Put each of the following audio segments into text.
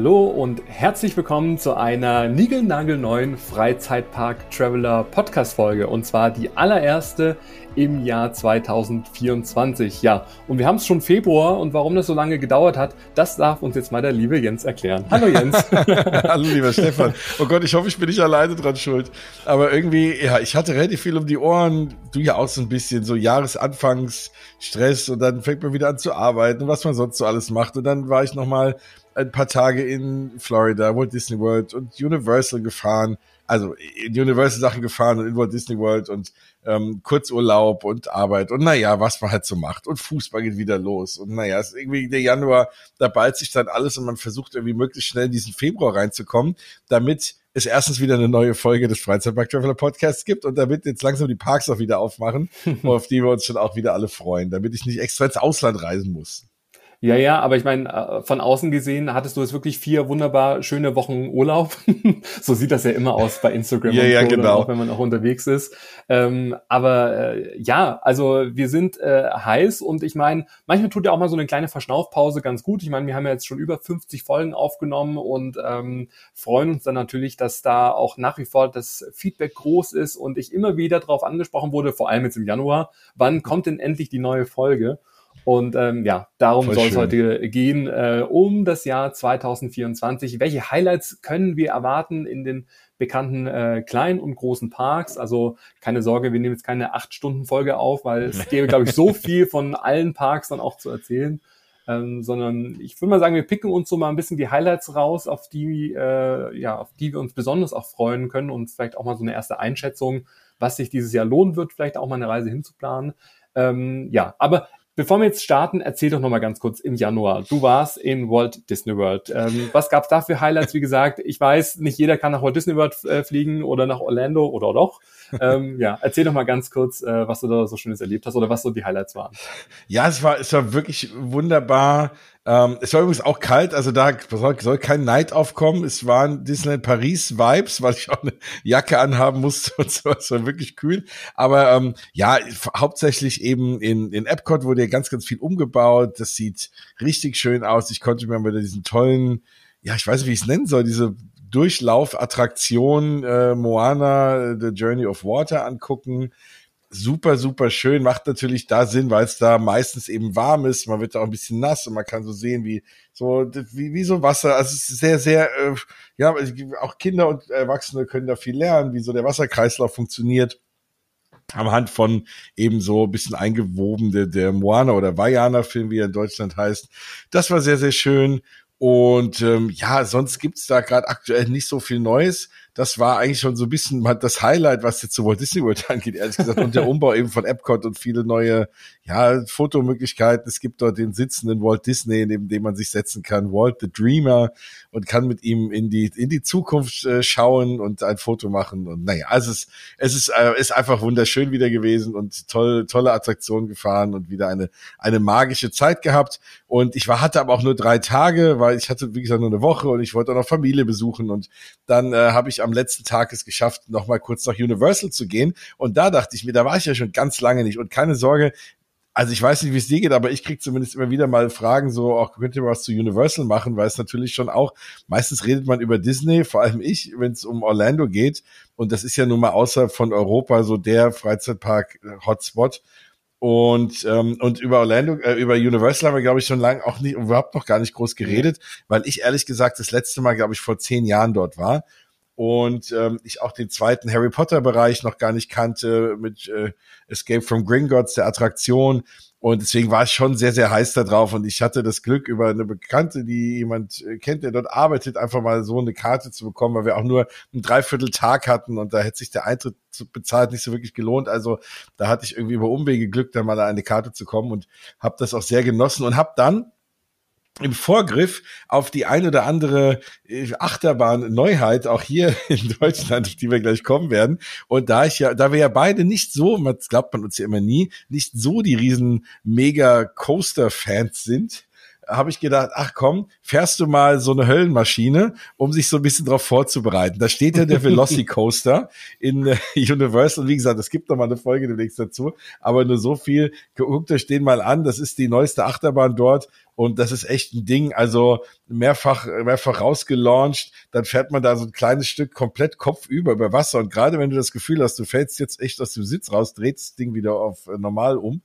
Hallo und herzlich willkommen zu einer niegelnagelneuen Freizeitpark Traveler Podcast Folge und zwar die allererste im Jahr 2024. Ja, und wir haben es schon Februar und warum das so lange gedauert hat, das darf uns jetzt mal der liebe Jens erklären. Hallo Jens. Hallo lieber Stefan. Oh Gott, ich hoffe, ich bin nicht alleine dran schuld. Aber irgendwie, ja, ich hatte relativ viel um die Ohren. Du ja auch so ein bisschen so Jahresanfangsstress und dann fängt man wieder an zu arbeiten und was man sonst so alles macht. Und dann war ich nochmal ein paar Tage in Florida, Walt Disney World und Universal gefahren. Also in Universal Sachen gefahren und in Walt Disney World und ähm, Kurzurlaub und Arbeit und naja, was man halt so macht. Und Fußball geht wieder los. Und naja, es ist irgendwie der Januar, da ballt sich dann alles und man versucht irgendwie möglichst schnell in diesen Februar reinzukommen, damit es erstens wieder eine neue Folge des Freizeitpark Traveler Podcasts gibt und damit jetzt langsam die Parks auch wieder aufmachen, auf die wir uns schon auch wieder alle freuen, damit ich nicht extra ins Ausland reisen muss. Ja, ja, aber ich meine, äh, von außen gesehen hattest du jetzt wirklich vier wunderbar schöne Wochen Urlaub. so sieht das ja immer aus bei Instagram ja, und ja, genau. auch wenn man auch unterwegs ist. Ähm, aber äh, ja, also wir sind äh, heiß und ich meine, manchmal tut ja auch mal so eine kleine Verschnaufpause ganz gut. Ich meine, wir haben ja jetzt schon über 50 Folgen aufgenommen und ähm, freuen uns dann natürlich, dass da auch nach wie vor das Feedback groß ist und ich immer wieder darauf angesprochen wurde, vor allem jetzt im Januar, wann kommt denn endlich die neue Folge? Und ähm, ja, darum soll es heute gehen, äh, um das Jahr 2024. Welche Highlights können wir erwarten in den bekannten äh, kleinen und großen Parks? Also keine Sorge, wir nehmen jetzt keine acht Stunden Folge auf, weil es gäbe, glaube ich, so viel von allen Parks dann auch zu erzählen. Ähm, sondern ich würde mal sagen, wir picken uns so mal ein bisschen die Highlights raus, auf die, äh, ja, auf die wir uns besonders auch freuen können und vielleicht auch mal so eine erste Einschätzung, was sich dieses Jahr lohnen wird, vielleicht auch mal eine Reise hinzuplanen. Ähm, ja, aber Bevor wir jetzt starten, erzähl doch noch mal ganz kurz im Januar. Du warst in Walt Disney World. Ähm, was gab's da für Highlights? Wie gesagt, ich weiß, nicht jeder kann nach Walt Disney World äh, fliegen oder nach Orlando oder doch. Ähm, ja, erzähl doch mal ganz kurz, äh, was du da so Schönes erlebt hast oder was so die Highlights waren. Ja, es war, es war wirklich wunderbar. Ähm, es war übrigens auch kalt, also da soll, kein Neid aufkommen. Es waren Disneyland Paris Vibes, weil ich auch eine Jacke anhaben musste und so. Es war wirklich kühl. Aber ähm, ja, hauptsächlich eben in, in Epcot wurde ja ganz, ganz viel umgebaut. Das sieht richtig schön aus. Ich konnte mir wieder diesen tollen, ja, ich weiß nicht, wie ich es nennen soll, diese Durchlaufattraktion äh, Moana, The Journey of Water angucken super, super schön. Macht natürlich da Sinn, weil es da meistens eben warm ist. Man wird da auch ein bisschen nass und man kann so sehen, wie so, wie, wie so Wasser. Also es ist sehr, sehr, äh, ja, auch Kinder und Erwachsene können da viel lernen, wie so der Wasserkreislauf funktioniert. Am Hand von eben so ein bisschen eingewoben der, der Moana oder Vajana-Film, wie er in Deutschland heißt. Das war sehr, sehr schön. Und ähm, ja, sonst gibt's da gerade aktuell nicht so viel Neues das war eigentlich schon so ein bisschen das Highlight, was jetzt zu Walt Disney World angeht, ehrlich gesagt. Und der Umbau eben von Epcot und viele neue, ja, Fotomöglichkeiten. Es gibt dort den sitzenden Walt Disney, neben dem man sich setzen kann, Walt the Dreamer und kann mit ihm in die, in die Zukunft äh, schauen und ein Foto machen. Und naja, also es, es ist, äh, ist einfach wunderschön wieder gewesen und toll, tolle Attraktion gefahren und wieder eine, eine magische Zeit gehabt. Und ich war, hatte aber auch nur drei Tage, weil ich hatte, wie gesagt, nur eine Woche und ich wollte auch noch Familie besuchen. Und dann äh, habe ich am letzten Tag es geschafft, noch mal kurz nach Universal zu gehen. Und da dachte ich mir, da war ich ja schon ganz lange nicht. Und keine Sorge, also ich weiß nicht, wie es dir geht, aber ich krieg zumindest immer wieder mal Fragen, so auch könnt ihr was zu Universal machen, weil es natürlich schon auch, meistens redet man über Disney, vor allem ich, wenn es um Orlando geht. Und das ist ja nun mal außerhalb von Europa so der Freizeitpark-Hotspot. Und, ähm, und über Orlando, äh, über Universal haben wir, glaube ich, schon lange auch nicht, überhaupt noch gar nicht groß geredet, weil ich ehrlich gesagt das letzte Mal, glaube ich, vor zehn Jahren dort war und ähm, ich auch den zweiten Harry Potter Bereich noch gar nicht kannte mit äh, Escape from Gringotts, der Attraktion. Und deswegen war ich schon sehr, sehr heiß da drauf. Und ich hatte das Glück, über eine Bekannte, die jemand äh, kennt, der dort arbeitet, einfach mal so eine Karte zu bekommen, weil wir auch nur einen Dreivierteltag hatten und da hätte sich der Eintritt bezahlt nicht so wirklich gelohnt. Also da hatte ich irgendwie über Umwege Glück, da mal an eine Karte zu kommen und habe das auch sehr genossen und habe dann im Vorgriff auf die ein oder andere äh, Achterbahn Neuheit auch hier in Deutschland, auf die wir gleich kommen werden. Und da ich ja, da wir ja beide nicht so, man glaubt man uns ja immer nie, nicht so die riesen Mega Coaster Fans sind, habe ich gedacht, ach komm, fährst du mal so eine Höllenmaschine, um sich so ein bisschen darauf vorzubereiten. Da steht ja der Velocicoaster in äh, Universal. Wie gesagt, es gibt noch mal eine Folge demnächst dazu, aber nur so viel. Guckt euch den mal an. Das ist die neueste Achterbahn dort und das ist echt ein Ding. Also mehrfach, mehrfach rausgelauncht. Dann fährt man da so ein kleines Stück komplett kopfüber über Wasser. Und gerade wenn du das Gefühl hast, du fällst jetzt echt aus dem Sitz raus, dreht das Ding wieder auf äh, normal um.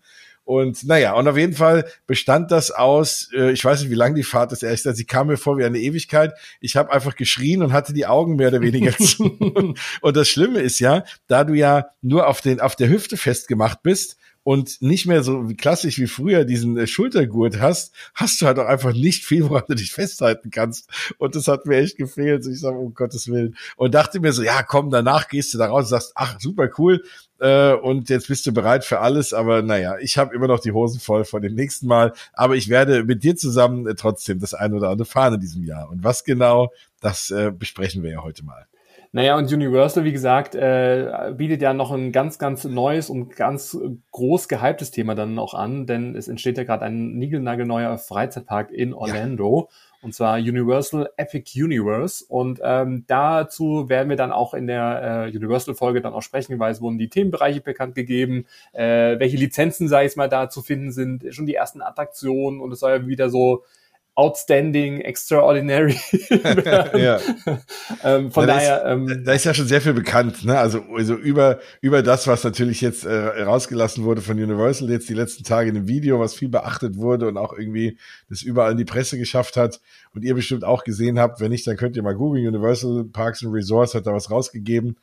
Und naja, und auf jeden Fall bestand das aus, äh, ich weiß nicht, wie lang die Fahrt ist, ehrlich gesagt, sie kam mir vor wie eine Ewigkeit. Ich habe einfach geschrien und hatte die Augen mehr oder weniger zu. und das Schlimme ist ja, da du ja nur auf, den, auf der Hüfte festgemacht bist, und nicht mehr so klassisch wie früher diesen äh, Schultergurt hast, hast du halt auch einfach nicht viel, woran du dich festhalten kannst. Und das hat mir echt gefehlt. Ich sage, um Gottes Willen. Und dachte mir so, ja, komm, danach gehst du da raus und sagst, ach, super cool. Äh, und jetzt bist du bereit für alles. Aber naja, ich habe immer noch die Hosen voll von dem nächsten Mal. Aber ich werde mit dir zusammen äh, trotzdem das eine oder andere fahren in diesem Jahr. Und was genau, das besprechen wir ja heute mal. Naja, und Universal, wie gesagt, äh, bietet ja noch ein ganz, ganz neues und ganz groß gehyptes Thema dann auch an, denn es entsteht ja gerade ein niegelnagelneuer Freizeitpark in Orlando. Ja. Und zwar Universal Epic Universe. Und ähm, dazu werden wir dann auch in der äh, Universal-Folge dann auch sprechen, weil es wurden die Themenbereiche bekannt gegeben, äh, welche Lizenzen, sag ich mal, da zu finden sind, schon die ersten Attraktionen und es soll ja wieder so outstanding, extraordinary. ja. ähm, von da daher. Ist, ähm, da ist ja schon sehr viel bekannt, ne? Also, also über, über das, was natürlich jetzt äh, rausgelassen wurde von Universal jetzt die letzten Tage in dem Video, was viel beachtet wurde und auch irgendwie das überall in die Presse geschafft hat und ihr bestimmt auch gesehen habt. Wenn nicht, dann könnt ihr mal googeln. Universal Parks and Resorts hat da was rausgegeben.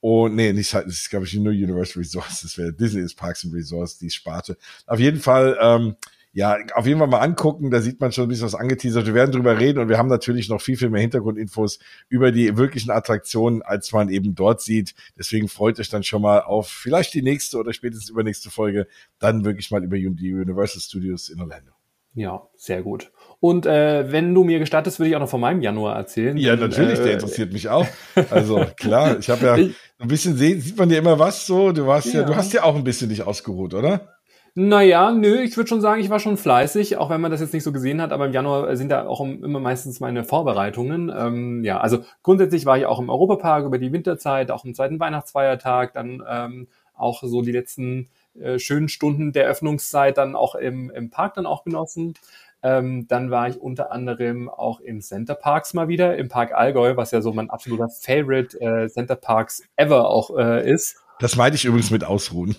Und nee, nicht, das ist, glaube ich, nur Universal Resorts. Das wäre Disney ist Parks and Resorts, die Sparte. Auf jeden Fall, ähm, ja, auf jeden Fall mal angucken, da sieht man schon ein bisschen was angeteasert. Wir werden drüber reden und wir haben natürlich noch viel, viel mehr Hintergrundinfos über die wirklichen Attraktionen, als man eben dort sieht. Deswegen freut euch dann schon mal auf vielleicht die nächste oder spätestens übernächste Folge, dann wirklich mal über die Universal Studios in Orlando. Ja, sehr gut. Und äh, wenn du mir gestattest, würde ich auch noch von meinem Januar erzählen. Ja, denn, natürlich, äh, der interessiert mich auch. Also klar, ich habe ja ein bisschen sehen, sieht man dir immer was so. Du warst ja. ja, du hast ja auch ein bisschen dich ausgeruht, oder? Naja, nö, ich würde schon sagen, ich war schon fleißig, auch wenn man das jetzt nicht so gesehen hat, aber im Januar sind da auch immer meistens meine Vorbereitungen. Ähm, ja, also grundsätzlich war ich auch im Europapark über die Winterzeit, auch im zweiten Weihnachtsfeiertag, dann ähm, auch so die letzten äh, schönen Stunden der Öffnungszeit dann auch im, im Park dann auch genossen. Ähm, dann war ich unter anderem auch im Center Parks mal wieder, im Park Allgäu, was ja so mein absoluter Favorite äh, Center Parks ever auch äh, ist. Das meinte ich übrigens mit Ausruhen.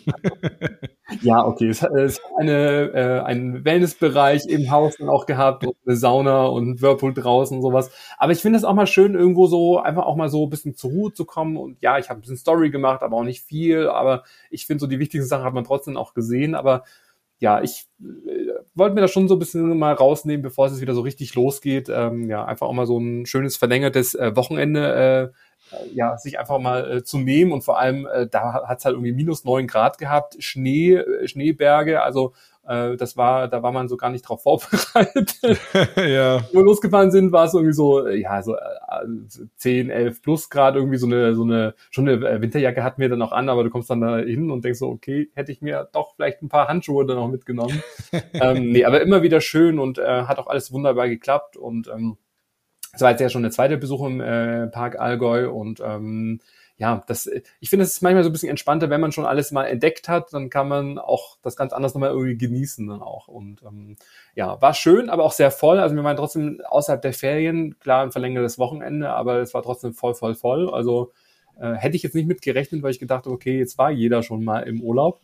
ja, okay. Es, es hat eine, äh, einen Wellnessbereich im Haus dann auch gehabt und eine Sauna und Whirlpool draußen und sowas. Aber ich finde es auch mal schön, irgendwo so einfach auch mal so ein bisschen zur Ruhe zu kommen. Und ja, ich habe ein bisschen Story gemacht, aber auch nicht viel. Aber ich finde so die wichtigsten Sachen hat man trotzdem auch gesehen. Aber ja, ich äh, wollte mir das schon so ein bisschen mal rausnehmen, bevor es wieder so richtig losgeht. Ähm, ja, einfach auch mal so ein schönes verlängertes äh, Wochenende äh, äh, ja, sich einfach mal äh, zu nehmen und vor allem, äh, da hat es halt irgendwie minus neun Grad gehabt, Schnee, äh, Schneeberge, also äh, das war, da war man so gar nicht drauf vorbereitet. ja. Wo wir losgefahren sind, war es irgendwie so, äh, ja, so äh, 10, 11 plus Grad, irgendwie so eine, so eine, schon eine Winterjacke hatten wir dann auch an, aber du kommst dann da hin und denkst so, okay, hätte ich mir doch vielleicht ein paar Handschuhe dann auch mitgenommen. ähm, nee, aber immer wieder schön und äh, hat auch alles wunderbar geklappt und ähm, das war jetzt ja schon der zweite Besuch im äh, Park Allgäu und ähm, ja, das, ich finde, es ist manchmal so ein bisschen entspannter, wenn man schon alles mal entdeckt hat, dann kann man auch das ganz anders nochmal irgendwie genießen dann auch. Und ähm, ja, war schön, aber auch sehr voll. Also wir waren trotzdem außerhalb der Ferien, klar ein verlängertes Wochenende, aber es war trotzdem voll, voll, voll. Also äh, hätte ich jetzt nicht mit gerechnet, weil ich gedacht okay, jetzt war jeder schon mal im Urlaub.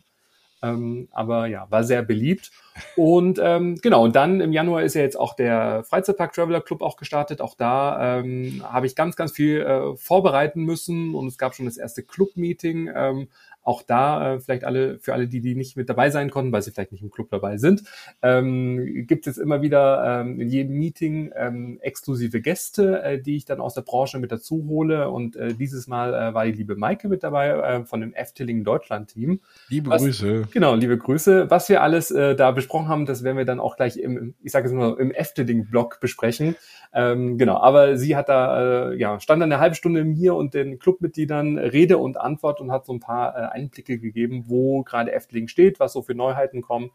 Ähm, aber ja, war sehr beliebt. Und ähm, genau, und dann im Januar ist ja jetzt auch der Freizeitpark Traveler Club auch gestartet. Auch da ähm, habe ich ganz, ganz viel äh, vorbereiten müssen und es gab schon das erste Club-Meeting. Ähm, auch da äh, vielleicht alle, für alle, die, die nicht mit dabei sein konnten, weil sie vielleicht nicht im Club dabei sind, ähm, gibt es immer wieder ähm, in jedem Meeting ähm, exklusive Gäste, äh, die ich dann aus der Branche mit dazu hole. Und äh, dieses Mal äh, war die liebe Maike mit dabei äh, von dem Efteling Deutschland Team. Liebe was, Grüße. Genau, liebe Grüße. Was wir alles äh, da besprochen haben, das werden wir dann auch gleich im, ich sage jetzt mal, im Efteling-Blog besprechen. Ähm, genau, aber sie hat da, äh, ja, stand dann eine halbe Stunde mir und den Clubmitgliedern Rede und Antwort und hat so ein paar äh, Einblicke gegeben, wo gerade Efteling steht, was so für Neuheiten kommen.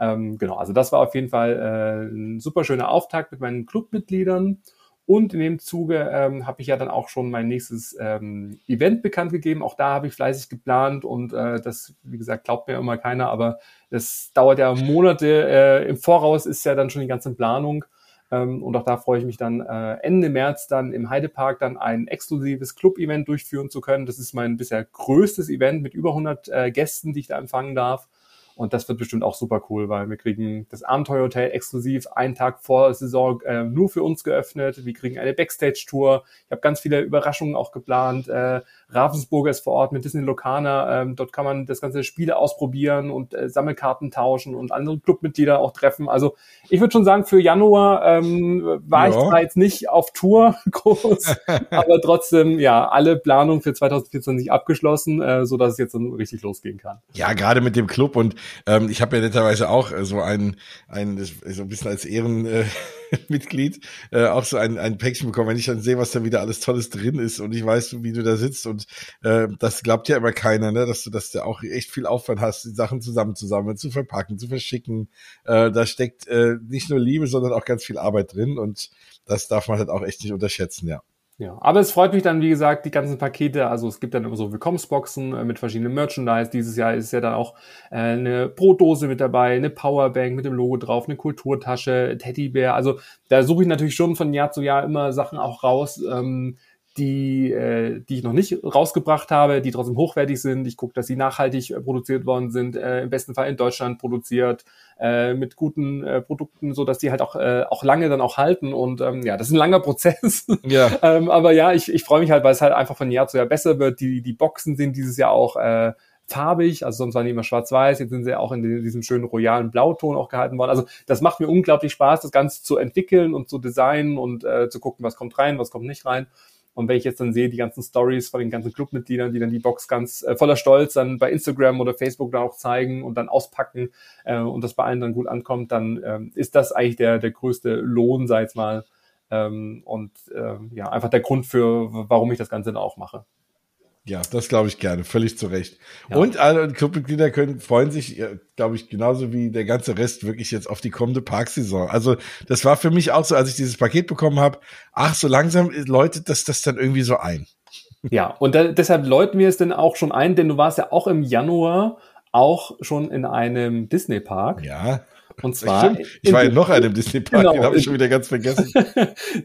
Ähm, genau, also das war auf jeden Fall äh, ein super schöner Auftakt mit meinen Clubmitgliedern. Und in dem Zuge ähm, habe ich ja dann auch schon mein nächstes ähm, Event bekannt gegeben. Auch da habe ich fleißig geplant und äh, das, wie gesagt, glaubt mir immer keiner, aber das dauert ja Monate. Äh, Im Voraus ist ja dann schon die ganze Planung. Ähm, und auch da freue ich mich dann äh, Ende März dann im Heidepark dann ein exklusives Club-Event durchführen zu können. Das ist mein bisher größtes Event mit über 100 äh, Gästen, die ich da empfangen darf. Und das wird bestimmt auch super cool, weil wir kriegen das Abenteuerhotel exklusiv einen Tag vor Saison äh, nur für uns geöffnet. Wir kriegen eine Backstage-Tour. Ich habe ganz viele Überraschungen auch geplant. Äh, Ravensburger ist vor Ort mit Disney Locana. Ähm, dort kann man das ganze Spiele ausprobieren und äh, Sammelkarten tauschen und andere Clubmitglieder auch treffen. Also ich würde schon sagen, für Januar ähm, war ja. ich zwar jetzt nicht auf Tour groß, aber trotzdem, ja, alle Planungen für 2024 abgeschlossen, äh, so dass es jetzt dann richtig losgehen kann. Ja, gerade mit dem Club und ähm, ich habe ja netterweise auch äh, so ein, ein so ein bisschen als Ehrenmitglied äh, äh, auch so ein, ein Päckchen bekommen, wenn ich dann sehe, was da wieder alles Tolles drin ist und ich weiß, wie du da sitzt und äh, das glaubt ja immer keiner, ne, dass du, dass du auch echt viel Aufwand hast, die Sachen zusammenzusammeln, zu verpacken, zu verschicken. Äh, da steckt äh, nicht nur Liebe, sondern auch ganz viel Arbeit drin und das darf man halt auch echt nicht unterschätzen, ja. Ja, aber es freut mich dann, wie gesagt, die ganzen Pakete. Also es gibt dann immer so Willkommensboxen äh, mit verschiedenen Merchandise. Dieses Jahr ist ja dann auch äh, eine Brotdose mit dabei, eine Powerbank mit dem Logo drauf, eine Kulturtasche, Teddybär. Also da suche ich natürlich schon von Jahr zu Jahr immer Sachen auch raus. Ähm, die, äh, die ich noch nicht rausgebracht habe, die trotzdem hochwertig sind. Ich gucke, dass sie nachhaltig äh, produziert worden sind, äh, im besten Fall in Deutschland produziert, äh, mit guten äh, Produkten, so dass die halt auch, äh, auch lange dann auch halten. Und ähm, ja, das ist ein langer Prozess. Ja. ähm, aber ja, ich, ich freue mich halt, weil es halt einfach von Jahr zu Jahr besser wird. Die, die Boxen sind dieses Jahr auch äh, farbig, also sonst waren die immer schwarz-weiß, jetzt sind sie auch in diesem schönen royalen Blauton auch gehalten worden. Also das macht mir unglaublich Spaß, das Ganze zu entwickeln und zu designen und äh, zu gucken, was kommt rein, was kommt nicht rein. Und wenn ich jetzt dann sehe, die ganzen Stories von den ganzen Clubmitgliedern, die dann die Box ganz äh, voller Stolz dann bei Instagram oder Facebook dann auch zeigen und dann auspacken äh, und das bei allen dann gut ankommt, dann ähm, ist das eigentlich der, der größte Lohn, sag ich mal. Ähm, und äh, ja, einfach der Grund für, warum ich das Ganze dann auch mache. Ja, das glaube ich gerne, völlig zu Recht. Ja. Und alle Clubmitglieder können freuen sich, glaube ich, genauso wie der ganze Rest wirklich jetzt auf die kommende Parksaison. Also das war für mich auch so, als ich dieses Paket bekommen habe. Ach, so langsam läutet das das dann irgendwie so ein. Ja, und da, deshalb läuten wir es denn auch schon ein, denn du warst ja auch im Januar auch schon in einem Disney Park. Ja. Und zwar. Ich war ja noch einem Disney Park, genau, den habe ich schon wieder ganz vergessen.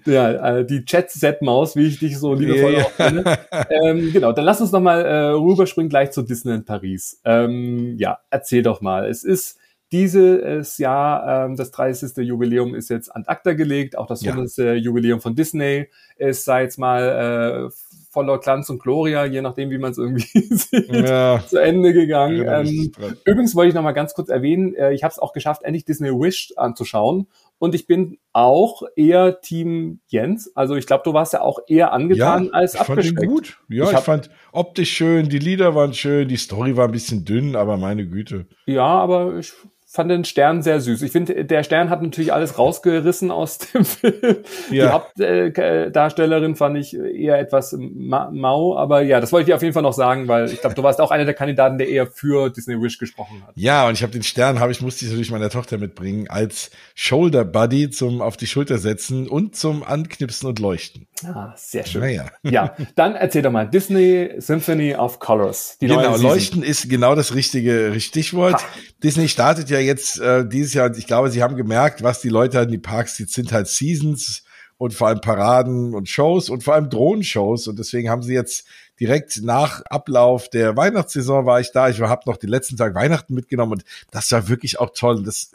ja, äh, die Chat-Set-Maus, wie ich dich so liebevoll yeah. auch nenne. ähm, genau, dann lass uns noch mal äh, rüberspringen gleich zu Disney in Paris. Ähm, ja, erzähl doch mal. Es ist dieses Jahr, ähm, das 30. Jubiläum ist jetzt an acta gelegt. Auch das 100. Ja. Jubiläum von Disney ist, sei jetzt mal, äh, voller Glanz und Gloria, je nachdem, wie man es irgendwie sieht, ja. zu Ende gegangen. Ja, ähm, übrigens wollte ich noch mal ganz kurz erwähnen, äh, ich habe es auch geschafft, endlich Disney Wish anzuschauen. Und ich bin auch eher Team Jens. Also ich glaube, du warst ja auch eher angetan ja, als abgeschreckt. Ich fand ihn gut. Ja, ich, ich fand optisch schön, die Lieder waren schön, die Story war ein bisschen dünn, aber meine Güte. Ja, aber ich fand den Stern sehr süß. Ich finde, der Stern hat natürlich alles rausgerissen aus dem Film. Ja. Die Hauptdarstellerin fand ich eher etwas ma mau, aber ja, das wollte ich auf jeden Fall noch sagen, weil ich glaube, du warst auch einer der Kandidaten, der eher für Disney Wish gesprochen hat. Ja, und ich habe den Stern, habe ich musste ich natürlich meiner Tochter mitbringen als Shoulder Buddy zum auf die Schulter setzen und zum Anknipsen und Leuchten. Ah, sehr schön. Naja. Ja, dann erzähl doch mal Disney Symphony of Colors. genau, Leuchten ist genau das richtige Stichwort. Ha. Disney startet ja jetzt äh, dieses Jahr, ich glaube, sie haben gemerkt, was die Leute in die Parks, die sind halt Seasons und vor allem Paraden und Shows und vor allem Drohnenshows und deswegen haben sie jetzt direkt nach Ablauf der Weihnachtssaison war ich da. Ich habe noch den letzten Tag Weihnachten mitgenommen und das war wirklich auch toll. Das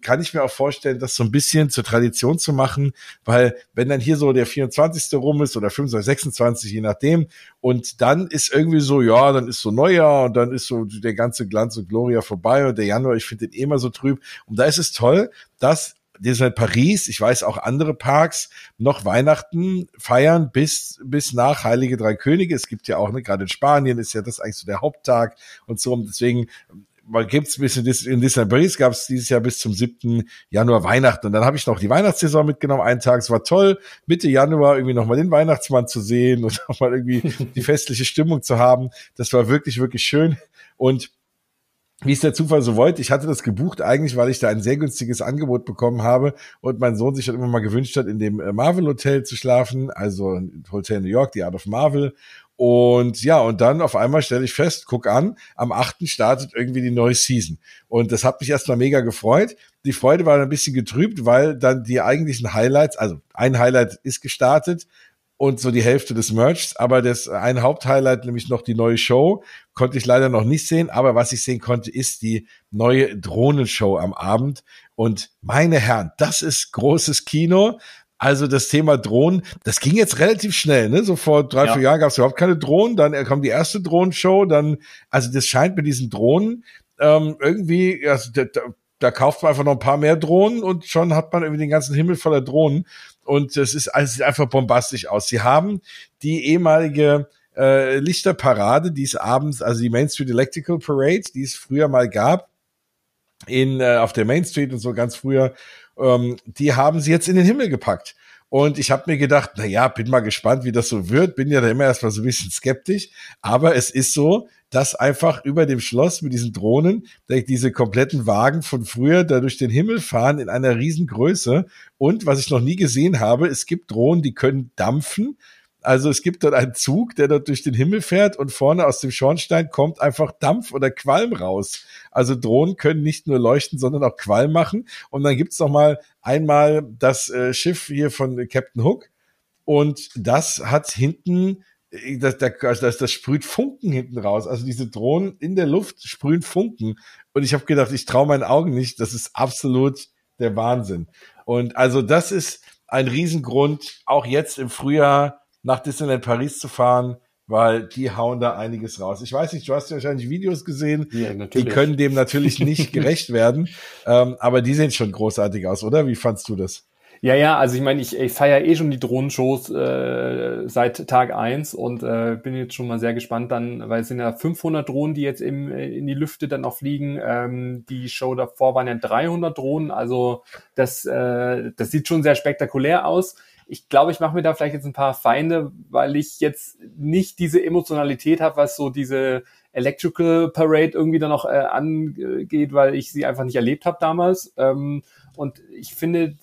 kann ich mir auch vorstellen, das so ein bisschen zur Tradition zu machen, weil wenn dann hier so der 24. rum ist oder 25, 26, je nachdem, und dann ist irgendwie so, ja, dann ist so Neujahr und dann ist so der ganze Glanz und Gloria vorbei und der Januar, ich finde den eh immer so trüb. Und da ist es toll, dass Disneyland Paris, ich weiß auch andere Parks, noch Weihnachten feiern bis, bis nach Heilige Drei Könige. Es gibt ja auch, ne, gerade in Spanien ist ja das eigentlich so der Haupttag und so. Und deswegen mal gibt's ein bisschen in Disneyland Paris gab es dieses Jahr bis zum 7. Januar Weihnachten und dann habe ich noch die Weihnachtssaison mitgenommen einen Tag es war toll Mitte Januar irgendwie noch mal den Weihnachtsmann zu sehen und noch mal irgendwie die festliche Stimmung zu haben das war wirklich wirklich schön und wie es der Zufall so wollte, ich hatte das gebucht eigentlich, weil ich da ein sehr günstiges Angebot bekommen habe und mein Sohn sich dann immer mal gewünscht hat, in dem äh, Marvel Hotel zu schlafen, also Hotel New York, die Art of Marvel. Und ja, und dann auf einmal stelle ich fest, guck an, am 8. startet irgendwie die neue Season. Und das hat mich erstmal mega gefreut. Die Freude war ein bisschen getrübt, weil dann die eigentlichen Highlights, also ein Highlight ist gestartet, und so die Hälfte des Merchs. Aber das ein Haupthighlight, nämlich noch die neue Show, konnte ich leider noch nicht sehen. Aber was ich sehen konnte, ist die neue Drohnenshow am Abend. Und meine Herren, das ist großes Kino. Also das Thema Drohnen, das ging jetzt relativ schnell, ne? So vor drei, ja. vier Jahren gab es überhaupt keine Drohnen, dann kam die erste Drohnenshow, dann, also das scheint mit diesen Drohnen ähm, irgendwie, also da, da, da kauft man einfach noch ein paar mehr Drohnen und schon hat man irgendwie den ganzen Himmel voller Drohnen. Und es ist, also es sieht einfach bombastisch aus. Sie haben die ehemalige äh, Lichterparade, die es abends, also die Main Street Electrical Parade, die es früher mal gab, in, äh, auf der Main Street und so ganz früher, ähm, die haben sie jetzt in den Himmel gepackt. Und ich habe mir gedacht, na ja, bin mal gespannt, wie das so wird. Bin ja da immer erstmal so ein bisschen skeptisch. Aber es ist so, dass einfach über dem Schloss mit diesen Drohnen diese kompletten Wagen von früher da durch den Himmel fahren in einer Riesengröße. Und was ich noch nie gesehen habe, es gibt Drohnen, die können dampfen. Also es gibt dort einen Zug, der dort durch den Himmel fährt und vorne aus dem Schornstein kommt einfach Dampf oder Qualm raus. Also Drohnen können nicht nur leuchten, sondern auch Qualm machen. Und dann gibt's noch mal einmal das äh, Schiff hier von Captain Hook. Und das hat hinten das, das, das, das sprüht Funken hinten raus. Also diese Drohnen in der Luft sprühen Funken. Und ich habe gedacht, ich traue meinen Augen nicht. Das ist absolut der Wahnsinn. Und also das ist ein Riesengrund, auch jetzt im Frühjahr nach Disneyland Paris zu fahren, weil die hauen da einiges raus. Ich weiß nicht, du hast ja wahrscheinlich Videos gesehen, ja, die können dem natürlich nicht gerecht werden, ähm, aber die sehen schon großartig aus, oder? Wie fandst du das? Ja, ja, also ich meine, ich, ich feiere eh schon die Drohnenshows äh, seit Tag eins und äh, bin jetzt schon mal sehr gespannt dann, weil es sind ja 500 Drohnen, die jetzt im, in die Lüfte dann auch fliegen. Ähm, die Show davor waren ja 300 Drohnen, also das, äh, das sieht schon sehr spektakulär aus. Ich glaube, ich mache mir da vielleicht jetzt ein paar Feinde, weil ich jetzt nicht diese Emotionalität habe, was so diese Electrical Parade irgendwie dann noch äh, angeht, weil ich sie einfach nicht erlebt habe damals. Ähm, und ich finde,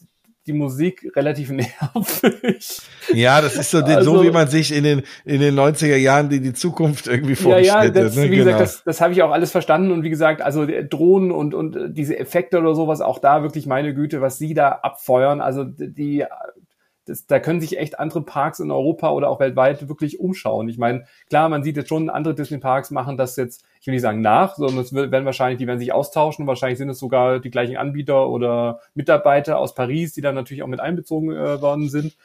die Musik relativ nervig. Ja, das ist so, also, so wie man sich in den, in den 90er Jahren die, die Zukunft irgendwie vorstellt. Ja, ja, das, ne? wie genau. gesagt, das, das habe ich auch alles verstanden und wie gesagt, also Drohnen und, und diese Effekte oder sowas, auch da wirklich meine Güte, was sie da abfeuern, also die das, da können sich echt andere Parks in Europa oder auch weltweit wirklich umschauen. Ich meine, klar, man sieht jetzt schon, andere Disney-Parks machen das jetzt, ich will nicht sagen nach, sondern es werden wahrscheinlich, die werden sich austauschen. Wahrscheinlich sind es sogar die gleichen Anbieter oder Mitarbeiter aus Paris, die dann natürlich auch mit einbezogen äh, worden sind.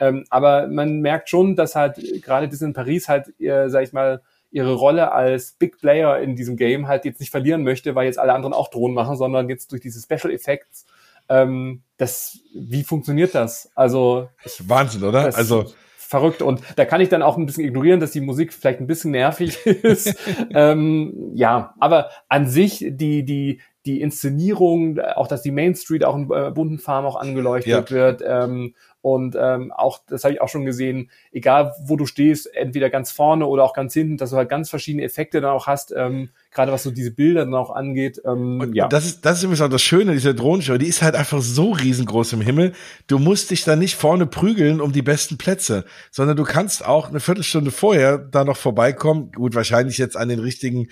Ähm, aber man merkt schon, dass halt gerade Disney Paris halt, äh, sag ich mal, ihre Rolle als Big Player in diesem Game halt jetzt nicht verlieren möchte, weil jetzt alle anderen auch Drohnen machen, sondern jetzt durch diese Special Effects ähm, das, wie funktioniert das? Also ich, Wahnsinn, oder? Also verrückt und da kann ich dann auch ein bisschen ignorieren, dass die Musik vielleicht ein bisschen nervig ist. ähm, ja, aber an sich die die die Inszenierung, auch dass die Main Street auch in äh, bunten Farben auch angeleuchtet ja. wird ähm, und ähm, auch, das habe ich auch schon gesehen, egal wo du stehst, entweder ganz vorne oder auch ganz hinten, dass du halt ganz verschiedene Effekte dann auch hast, ähm, gerade was so diese Bilder dann auch angeht. Ähm, und, ja. Und das ist, das ist übrigens auch das Schöne dieser Drohnenshow, die ist halt einfach so riesengroß im Himmel. Du musst dich da nicht vorne prügeln um die besten Plätze, sondern du kannst auch eine Viertelstunde vorher da noch vorbeikommen. Gut, wahrscheinlich jetzt an den richtigen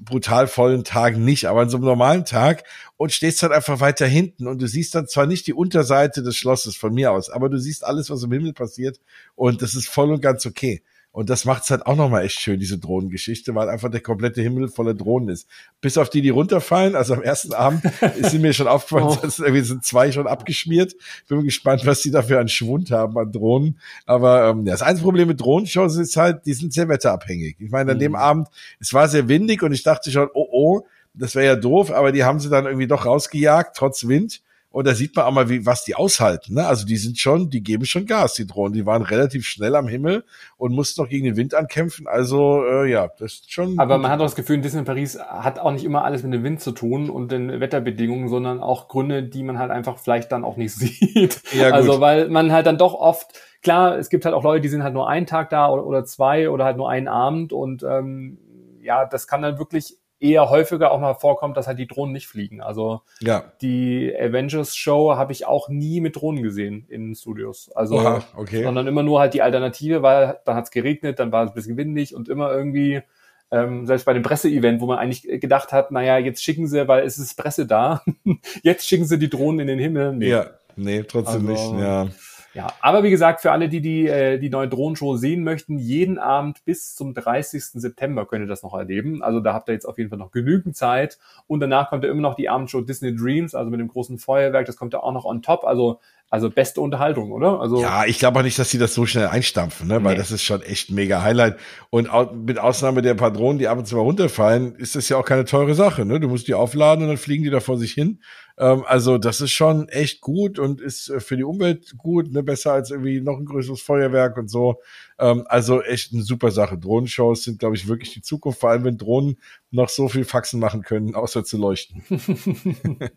brutal vollen Tagen nicht, aber an so einem normalen Tag und stehst dann einfach weiter hinten und du siehst dann zwar nicht die Unterseite des Schlosses von mir aus, aber du siehst alles, was im Himmel passiert und das ist voll und ganz okay. Und das macht's halt auch nochmal echt schön, diese Drohnengeschichte, weil einfach der komplette Himmel voller Drohnen ist. Bis auf die, die runterfallen. Also am ersten Abend ist mir schon aufgefallen, oh. dass irgendwie sind zwei schon abgeschmiert. Bin gespannt, was die dafür an Schwund haben an Drohnen. Aber ähm, ja, das einzige Problem mit Drohnenshows ist halt, die sind sehr wetterabhängig. Ich meine, an mhm. dem Abend, es war sehr windig und ich dachte schon, oh oh, das wäre ja doof, aber die haben sie dann irgendwie doch rausgejagt, trotz Wind. Und da sieht man auch mal, wie, was die aushalten. Ne? Also die sind schon, die geben schon Gas, die Drohnen. Die waren relativ schnell am Himmel und mussten noch gegen den Wind ankämpfen. Also äh, ja, das ist schon. Aber man hat auch das Gefühl, Disney Paris hat auch nicht immer alles mit dem Wind zu tun und den Wetterbedingungen, sondern auch Gründe, die man halt einfach vielleicht dann auch nicht sieht. Ja, also, gut. Also weil man halt dann doch oft, klar, es gibt halt auch Leute, die sind halt nur einen Tag da oder, oder zwei oder halt nur einen Abend und ähm, ja, das kann dann wirklich eher häufiger auch mal vorkommt, dass halt die Drohnen nicht fliegen. Also ja. die Avengers Show habe ich auch nie mit Drohnen gesehen in Studios. Also Oha, okay. sondern immer nur halt die Alternative, weil dann hat es geregnet, dann war es ein bisschen windig und immer irgendwie ähm, selbst bei dem Presseevent, wo man eigentlich gedacht hat, naja, jetzt schicken sie, weil es ist Presse da, jetzt schicken sie die Drohnen in den Himmel. Nee. Ja, nee, trotzdem Also, nicht. Ja. Ja, aber wie gesagt, für alle, die die, äh, die neue Drohnenshow sehen möchten, jeden Abend bis zum 30. September könnt ihr das noch erleben. Also da habt ihr jetzt auf jeden Fall noch genügend Zeit. Und danach kommt ja immer noch die Abendshow Disney Dreams, also mit dem großen Feuerwerk. Das kommt ja auch noch on top. Also, also beste Unterhaltung, oder? Also Ja, ich glaube auch nicht, dass sie das so schnell einstampfen, ne? weil Nee. das ist schon echt ein mega Highlight. Und au- mit Ausnahme der Patronen, die ab und zu mal runterfallen, ist das ja auch keine teure Sache. Ne? Du musst die aufladen und dann fliegen die da vor sich hin. Ähm, also das ist schon echt gut und ist äh, für die Umwelt gut, ne? besser als irgendwie noch ein größeres Feuerwerk und so. Ähm, also echt eine super Sache. Drohnenshows sind, glaube ich, wirklich die Zukunft, vor allem wenn Drohnen noch so viel Faxen machen können, außer zu leuchten.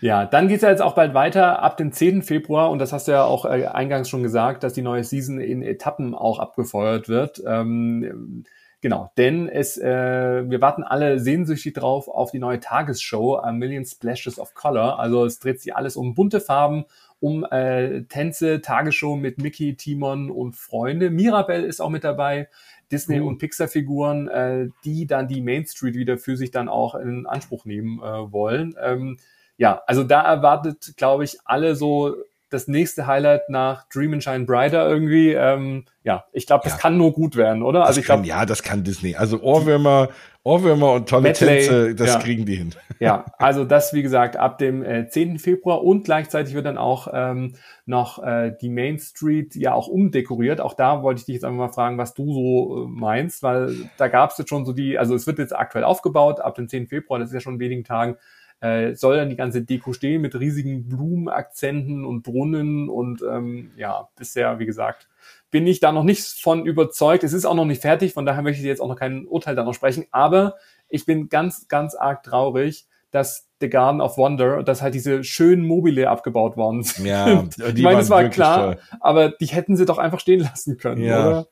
Ja, dann geht's ja jetzt auch bald weiter ab dem 10. Februar und das hast du ja auch äh, eingangs schon gesagt, dass die neue Season in Etappen auch abgefeuert wird. Ähm, genau, denn es, äh, wir warten alle sehnsüchtig drauf auf die neue Tagesshow A Million Splashes of Color. Also es dreht sich alles um bunte Farben, um äh, Tänze, Tagesshow mit Mickey, Timon und Freunde. Mirabelle ist auch mit dabei. Disney- Uh. und Pixar-Figuren, äh, die dann die Main Street wieder für sich dann auch in Anspruch nehmen äh, wollen. Ähm, ja, also da erwartet, glaube ich, alle so das nächste Highlight nach Dream and Shine Brighter irgendwie. Ähm, ja, ich glaube, das Ja. kann nur gut werden, oder? Das also ich kann, glaube, ja, das kann Disney. Also Ohrwürmer, Ohrwürmer und tolle Medley, Tänze, das ja. kriegen die hin. ja, also das, wie gesagt, ab dem äh, 10. Februar und gleichzeitig wird dann auch ähm, noch äh, die Main Street ja auch umdekoriert. Auch da wollte ich dich jetzt einfach mal fragen, was du so äh, meinst, weil da gab es jetzt schon so die, also es wird jetzt aktuell aufgebaut, ab dem 10. Februar, das ist ja schon in wenigen Tagen, äh, soll dann die ganze Deko stehen mit riesigen Blumenakzenten und Brunnen und ähm, ja, bisher, wie gesagt, bin ich da noch nicht von überzeugt. Es ist auch noch nicht fertig, von daher möchte ich jetzt auch noch kein Urteil da noch sprechen, aber ich bin ganz, ganz arg traurig, dass The Garden of Wonder, dass halt diese schönen Mobile abgebaut worden sind. Ja, ich meine, es war klar, toll. aber die hätten sie doch einfach stehen lassen können, Ja. oder?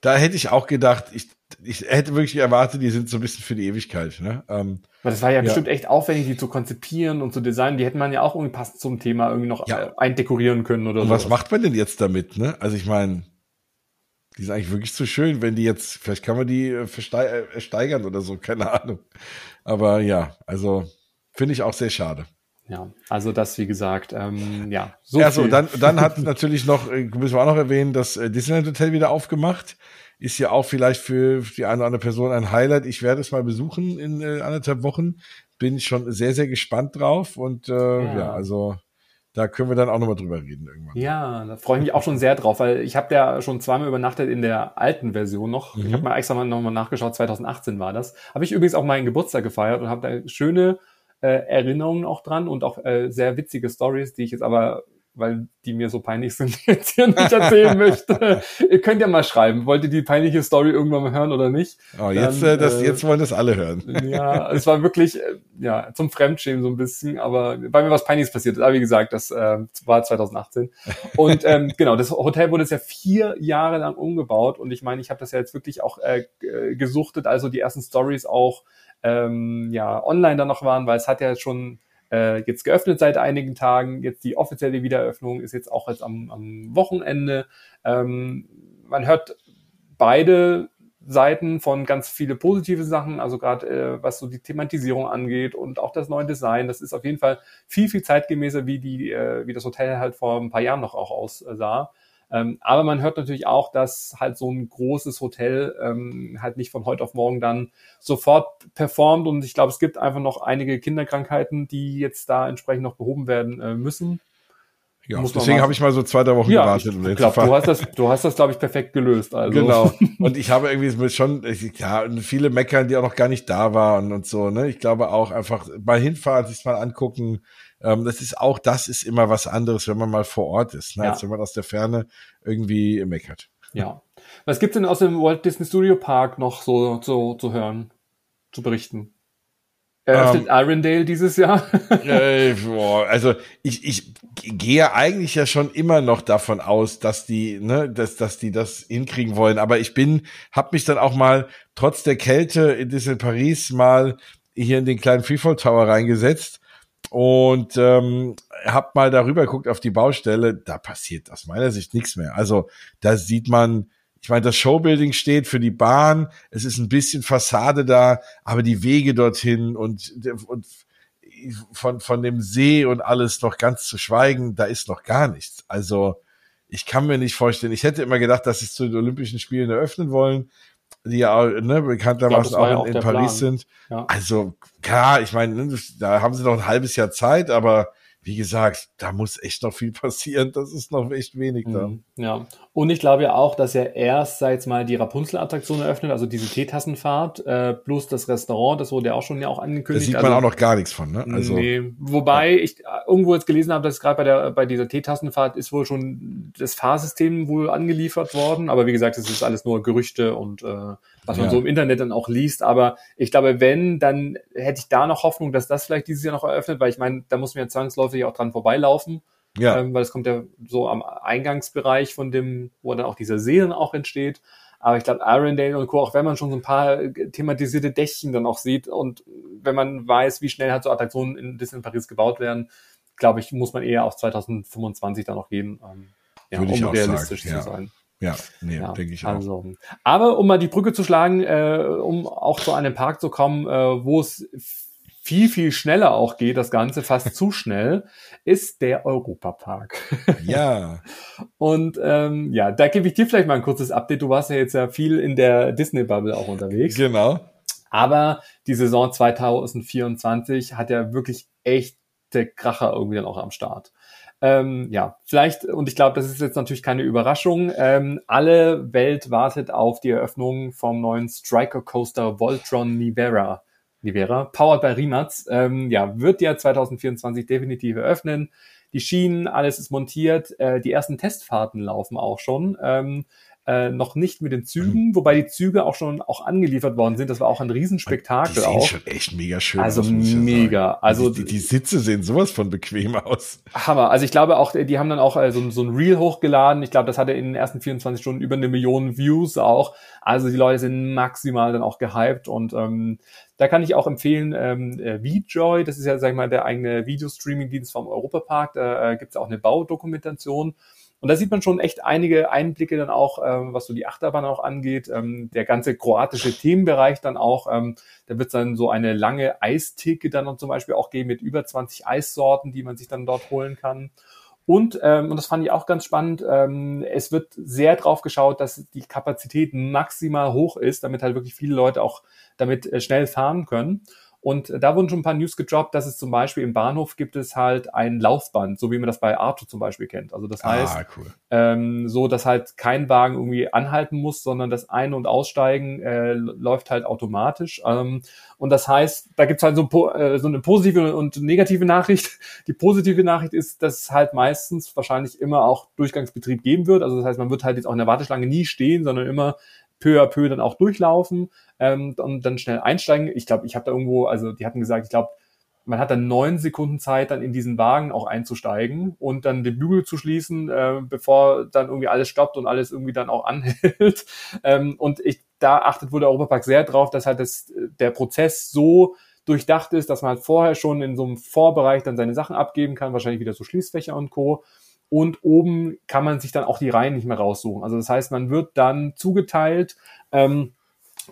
Da hätte ich auch gedacht, ich, ich hätte wirklich erwartet, die sind so ein bisschen für die Ewigkeit. Ne? Ähm, Weil das war ja, Ja. bestimmt echt aufwendig, die zu konzipieren und zu designen. Die hätte man ja auch irgendwie passend zum Thema irgendwie noch Ja. äh, eindekorieren können oder so. was macht man denn jetzt damit? Ne? Also ich meine, die sind eigentlich wirklich zu schön, wenn die jetzt, vielleicht kann man die äh, äh, steigern oder so, keine Ahnung. Aber ja, also finde ich auch sehr schade. Ja, also das, wie gesagt, ähm, ja, so So also viel. dann, dann hat natürlich noch, müssen wir auch noch erwähnen, das Disneyland Hotel wieder aufgemacht. Ist ja auch vielleicht für die eine oder andere Person ein Highlight. Ich werde es mal besuchen in äh, anderthalb Wochen. Bin schon sehr, sehr gespannt drauf. Und äh, ja. Ja. also da können wir dann auch nochmal drüber reden irgendwann. Ja, da freue ich mich auch schon sehr drauf, weil ich habe ja schon zweimal übernachtet in der alten Version noch. Ich Mhm. habe mal extra mal nochmal nachgeschaut, 2018 war das. Habe ich übrigens auch meinen Geburtstag gefeiert und habe da schöne äh, Erinnerungen auch dran und auch äh, sehr witzige Stories, die ich jetzt aber, weil die mir so peinlich sind, jetzt hier nicht erzählen möchte. Ihr könnt ja mal schreiben, wollt ihr die peinliche Story irgendwann mal hören oder nicht? Oh, jetzt, Dann, äh, das, äh, jetzt wollen das alle hören. Ja, es war wirklich, äh, ja, zum Fremdschämen so ein bisschen, aber weil mir was Peinliches passiert ist. Aber wie gesagt, das äh, war 2018. Und ähm, genau, das Hotel wurde jetzt ja vier Jahre lang umgebaut und ich meine, ich habe das ja jetzt wirklich auch äh, g- gesuchtet, also die ersten Stories auch ähm, ja online dann noch waren, weil es hat ja schon äh, jetzt geöffnet seit einigen Tagen. Jetzt die offizielle Wiedereröffnung ist jetzt auch jetzt am, am Wochenende. Ähm, man hört beide Seiten von ganz viele positive Sachen, also gerade äh, was so die Thematisierung angeht und auch das neue Design. Das ist auf jeden Fall viel, viel zeitgemäßer, wie die, äh, wie das Hotel halt vor ein paar Jahren noch auch aussah. Ähm, aber man hört natürlich auch, dass halt so ein großes Hotel ähm, halt nicht von heute auf morgen dann sofort performt. Und ich glaube, es gibt einfach noch einige Kinderkrankheiten, die jetzt da entsprechend noch behoben werden äh, müssen. Ja, deswegen habe ich mal so zwei, drei Wochen Ja, gewartet. ich fahren. du hast das, du hast das, glaube ich, perfekt gelöst. Also. Genau. Und ich habe irgendwie schon, ja, viele meckern, die auch noch gar nicht da waren und so, ne? Ich glaube auch einfach mal hinfahren, sich mal angucken. Ähm, das ist auch, das ist immer was anderes, wenn man mal vor Ort ist, ne? Ja. als wenn man aus der Ferne irgendwie meckert. Ja. Was gibt's denn aus dem Walt Disney Studio Park noch so zu, zu hören, zu berichten? Eröffnet Ähm. Arendelle dieses Jahr? äh, boah, also ich, ich gehe eigentlich ja schon immer noch davon aus, dass die, ne, dass, dass die das hinkriegen wollen. Aber ich bin, habe mich dann auch mal trotz der Kälte in Disney Paris mal hier in den kleinen Freefall Tower reingesetzt und ähm, hab mal darüber geguckt auf die Baustelle. Da passiert aus meiner Sicht nichts mehr. Also da sieht man, ich meine, das Showbuilding steht für die Bahn. Es ist ein bisschen Fassade da, aber die Wege dorthin und, und von, von dem See und alles noch ganz zu schweigen, da ist noch gar nichts. Also ich kann mir nicht vorstellen, ich hätte immer gedacht, dass sie es zu den Olympischen Spielen eröffnen wollen, die ja ne, bekanntermaßen glaub, auch in, in Paris Plan. sind. Ja. Also klar, ich meine, ne, da haben sie noch ein halbes Jahr Zeit, aber wie gesagt, da muss echt noch viel passieren. Das ist noch echt wenig da. Mhm, ja. Und ich glaube ja auch, dass er erst, jetzt mal, die Rapunzel-Attraktion eröffnet, also diese Teetassenfahrt, äh, plus das Restaurant, das wurde ja auch schon ja auch angekündigt. Da sieht man also, auch noch gar nichts von, ne? Also, nee. Wobei ja. ich irgendwo jetzt gelesen habe, dass gerade bei der, bei dieser Teetassenfahrt ist wohl schon das Fahrsystem wohl angeliefert worden. Aber wie gesagt, es ist alles nur Gerüchte und äh, was man ja. so im Internet dann auch liest. Aber ich glaube, wenn, dann hätte ich da noch Hoffnung, dass das vielleicht dieses Jahr noch eröffnet, weil ich meine, da muss man ja zwangsläufig auch dran vorbeilaufen. Ja. Ähm, weil es kommt ja so am Eingangsbereich von dem, wo dann auch dieser See dann auch entsteht. Aber ich glaube, Arendelle und Co., auch wenn man schon so ein paar thematisierte Dächchen dann auch sieht und wenn man weiß, wie schnell halt so Attraktionen in Disneyland Paris gebaut werden, glaube ich, muss man eher auf 2025 dann noch gehen, ähm, ja, um realistisch sagen, zu ja. sein. Ja, nee, ja, denke ich auch. Also, aber um mal die Brücke zu schlagen, äh, um auch zu einem Park zu kommen, äh, wo es viel, viel schneller auch geht, das Ganze fast zu schnell, ist der Europapark. Ja. Und ähm, ja, da gebe ich dir vielleicht mal ein kurzes Update. Du warst ja jetzt ja viel in der Disney-Bubble auch unterwegs. Genau. Aber die Saison 2024 hat ja wirklich echte Kracher irgendwie dann auch am Start. Ähm, ja, vielleicht, und ich glaube, das ist jetzt natürlich keine Überraschung, ähm, alle Welt wartet auf die Eröffnung vom neuen Striker Coaster Voltron Nivera. Nivera, powered by Rimac, ähm, ja, wird ja 2024 definitiv eröffnen. Die Schienen, alles ist montiert, äh, die ersten Testfahrten laufen auch schon. Ähm, äh, noch nicht mit den Zügen, mhm. wobei die Züge auch schon auch angeliefert worden sind. Das war auch ein Riesenspektakel. Die sehen auch. schon echt mega schön also aus. Also mega. Also die, die, Sitze sehen sowas von bequem aus. Hammer. Also ich glaube auch, die haben dann auch äh, so, so ein Reel hochgeladen. Ich glaube, das hatte in den ersten 24 Stunden über eine Million Views auch. Also die Leute sind maximal dann auch gehypt und ähm, da kann ich auch empfehlen, ähm, äh, VJoy, das ist ja, sag ich mal, der eigene Videostreaming-Dienst vom Europapark, da äh, gibt es auch eine Baudokumentation. Und da sieht man schon echt einige Einblicke dann auch, ähm, was so die Achterbahn auch angeht. Ähm, der ganze kroatische Themenbereich dann auch, ähm, da wird es dann so eine lange Eistheke dann zum Beispiel auch geben mit über 20 Eissorten, die man sich dann dort holen kann. Und, ähm, und das fand ich auch ganz spannend, ähm, es wird sehr drauf geschaut, dass die Kapazität maximal hoch ist, damit halt wirklich viele Leute auch damit äh, schnell fahren können. Und da wurden schon ein paar News gedroppt, dass es zum Beispiel im Bahnhof gibt es halt ein Laufband, so wie man das bei Arto zum Beispiel kennt. Also das ah, heißt, ah, cool. ähm, so, dass halt kein Wagen irgendwie anhalten muss, sondern das Ein- und Aussteigen äh, läuft halt automatisch. Ähm, und das heißt, da gibt's halt so, äh, so eine positive und negative Nachricht. Die positive Nachricht ist, dass es halt meistens wahrscheinlich immer auch Durchgangsbetrieb geben wird. Also das heißt, man wird halt jetzt auch in der Warteschlange nie stehen, sondern immer peu à peu dann auch durchlaufen ähm, und dann schnell einsteigen. Ich glaube, ich habe da irgendwo, also die hatten gesagt, ich glaube, man hat dann neun Sekunden Zeit, dann in diesen Wagen auch einzusteigen und dann den Bügel zu schließen, äh, bevor dann irgendwie alles stoppt und alles irgendwie dann auch anhält. ähm, und ich, da achtet wohl der Europapark sehr drauf, dass halt das, der Prozess so durchdacht ist, dass man halt vorher schon in so einem Vorbereich dann seine Sachen abgeben kann, wahrscheinlich wieder so Schließfächer und Co. Und oben kann man sich dann auch die Reihen nicht mehr raussuchen. Also das heißt, man wird dann zugeteilt, ähm,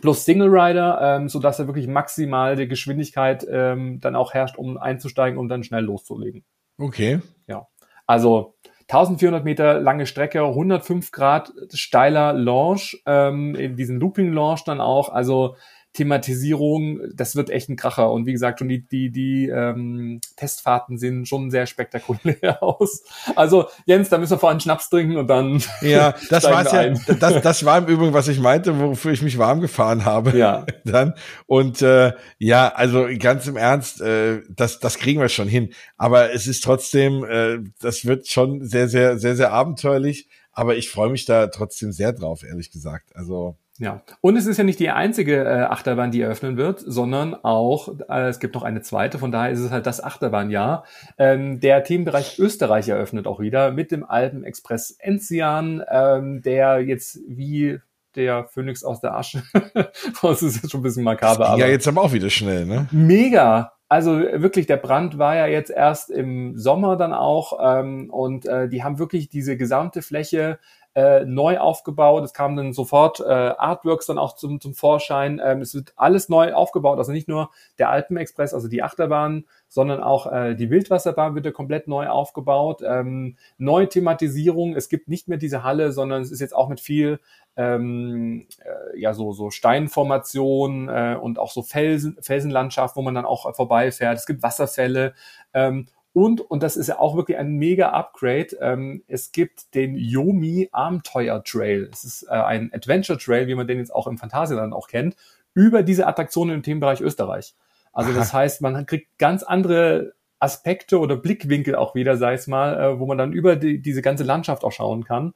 plus Single Rider, ähm, so dass er wirklich maximal die Geschwindigkeit ähm, dann auch herrscht, um einzusteigen und dann schnell loszulegen. Okay. Ja. Also 1400 Meter lange Strecke, 105 Grad steiler Launch, ähm, in diesen Looping Launch dann auch. Also Thematisierung, das wird echt ein Kracher. Und wie gesagt, schon die, die, die ähm, Testfahrten sehen schon sehr spektakulär aus. Also, Jens, da müssen wir vorhin Schnaps trinken und dann. Ja, das war's ja. Das, das war im Übrigen, was ich meinte, wofür ich mich warm gefahren habe. Ja. Dann. Und äh, ja, also ganz im Ernst, äh, das, das kriegen wir schon hin. Aber es ist trotzdem, äh, das wird schon sehr, sehr, sehr, sehr abenteuerlich. Aber ich freue mich da trotzdem sehr drauf, ehrlich gesagt. Also ja, und es ist ja nicht die einzige äh, Achterbahn, die eröffnen wird, sondern auch, äh, es gibt noch eine zweite, von daher ist es halt das Achterbahnjahr. Ähm, der Themenbereich Österreich eröffnet auch wieder mit dem Alpen Express Enzian, ähm, der jetzt wie der Phönix aus der Asche. das ist jetzt schon ein bisschen makaber. Ja, jetzt aber auch wieder schnell, ne? Mega. Also wirklich, der Brand war ja jetzt erst im Sommer dann auch ähm, und äh, die haben wirklich diese gesamte Fläche äh, neu aufgebaut. Es kamen dann sofort äh, Artworks dann auch zum, zum Vorschein. Ähm, es wird alles neu aufgebaut, also nicht nur der Alpenexpress, also die Achterbahn, sondern auch äh, die Wildwasserbahn wird ja komplett neu aufgebaut. Ähm, neue Thematisierung. Es gibt nicht mehr diese Halle, sondern es ist jetzt auch mit viel ähm, äh, ja so so Steinformation äh, und auch so Felsen, Felsenlandschaft, wo man dann auch vorbeifährt. Es gibt Wasserfälle. Ähm, und, und das ist ja auch wirklich ein mega Upgrade, ähm, es gibt den Yomi Abenteuer Trail. Es ist äh, ein Adventure Trail, wie man den jetzt auch im Phantasialand auch kennt, über diese Attraktionen im Themenbereich Österreich. Also Aha. das heißt, man kriegt ganz andere Aspekte oder Blickwinkel auch wieder, sei es mal, äh, wo man dann über die, diese ganze Landschaft auch schauen kann.